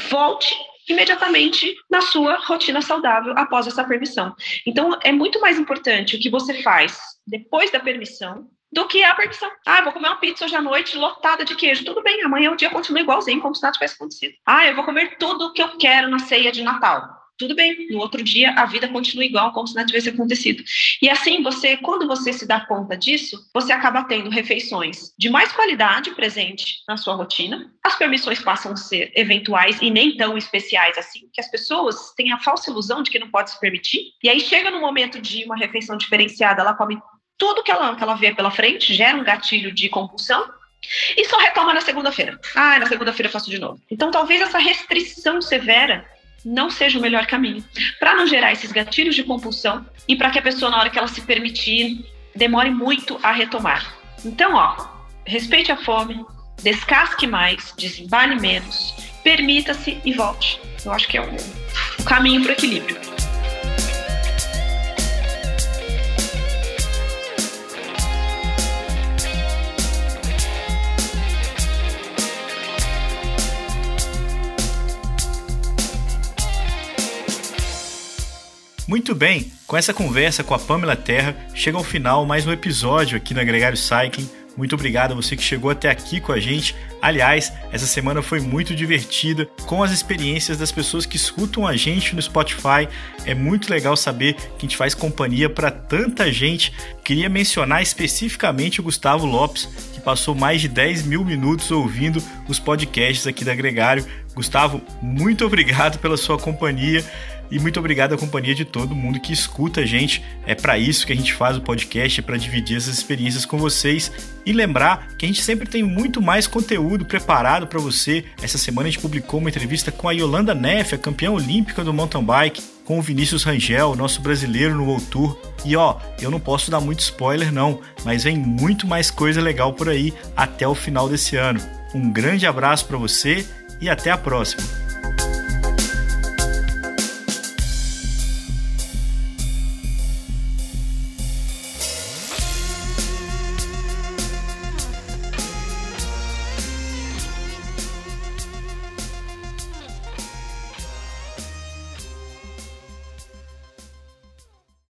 Volte imediatamente na sua rotina saudável após essa permissão. Então, é muito mais importante o que você faz depois da permissão do que a permissão. Ah, vou comer uma pizza hoje à noite lotada de queijo. Tudo bem, amanhã o dia continua igualzinho, como se nada tivesse acontecido. Ah, eu vou comer tudo o que eu quero na ceia de Natal. tudo bem, no outro dia a vida continua igual, como se nada tivesse acontecido. E assim, você, quando você se dá conta disso, você acaba tendo refeições de mais qualidade presente na sua rotina, as permissões passam a ser eventuais e nem tão especiais assim, que as pessoas têm a falsa ilusão de que não pode se permitir, e aí chega no momento de uma refeição diferenciada, ela come tudo que ela, que ela vê pela frente, gera um gatilho de compulsão, e só retoma na segunda-feira. Ah, na segunda-feira eu faço de novo. Então, talvez essa restrição severa não seja o melhor caminho. Para não gerar esses gatilhos de compulsão e para que a pessoa, na hora que ela se permitir, demore muito a retomar. Então, ó, respeite a fome, descasque mais, desembale menos, permita-se e volte. Eu acho que é o, o caminho para o equilíbrio. Muito bem, com essa conversa com a Pamela Terra, chega ao final mais um episódio aqui no Agregário Cycling. Muito obrigado a você que chegou até aqui com a gente. Aliás, essa semana foi muito divertida com as experiências das pessoas que escutam a gente no Spotify. É muito legal saber que a gente faz companhia para tanta gente. Queria mencionar especificamente o Gustavo Lopes, que passou mais de 10 mil minutos ouvindo os podcasts aqui da Gregário. Gustavo, muito obrigado pela sua companhia. E muito obrigado à companhia de todo mundo que escuta a gente. É para isso que a gente faz o podcast, é para dividir essas experiências com vocês e lembrar que a gente sempre tem muito mais conteúdo preparado para você. Essa semana a gente publicou uma entrevista com a Yolanda Neff, a campeã olímpica do mountain bike, com o Vinícius Rangel, nosso brasileiro no World Tour. E ó, eu não posso dar muito spoiler não, mas vem muito mais coisa legal por aí até o final desse ano. Um grande abraço para você e até a próxima.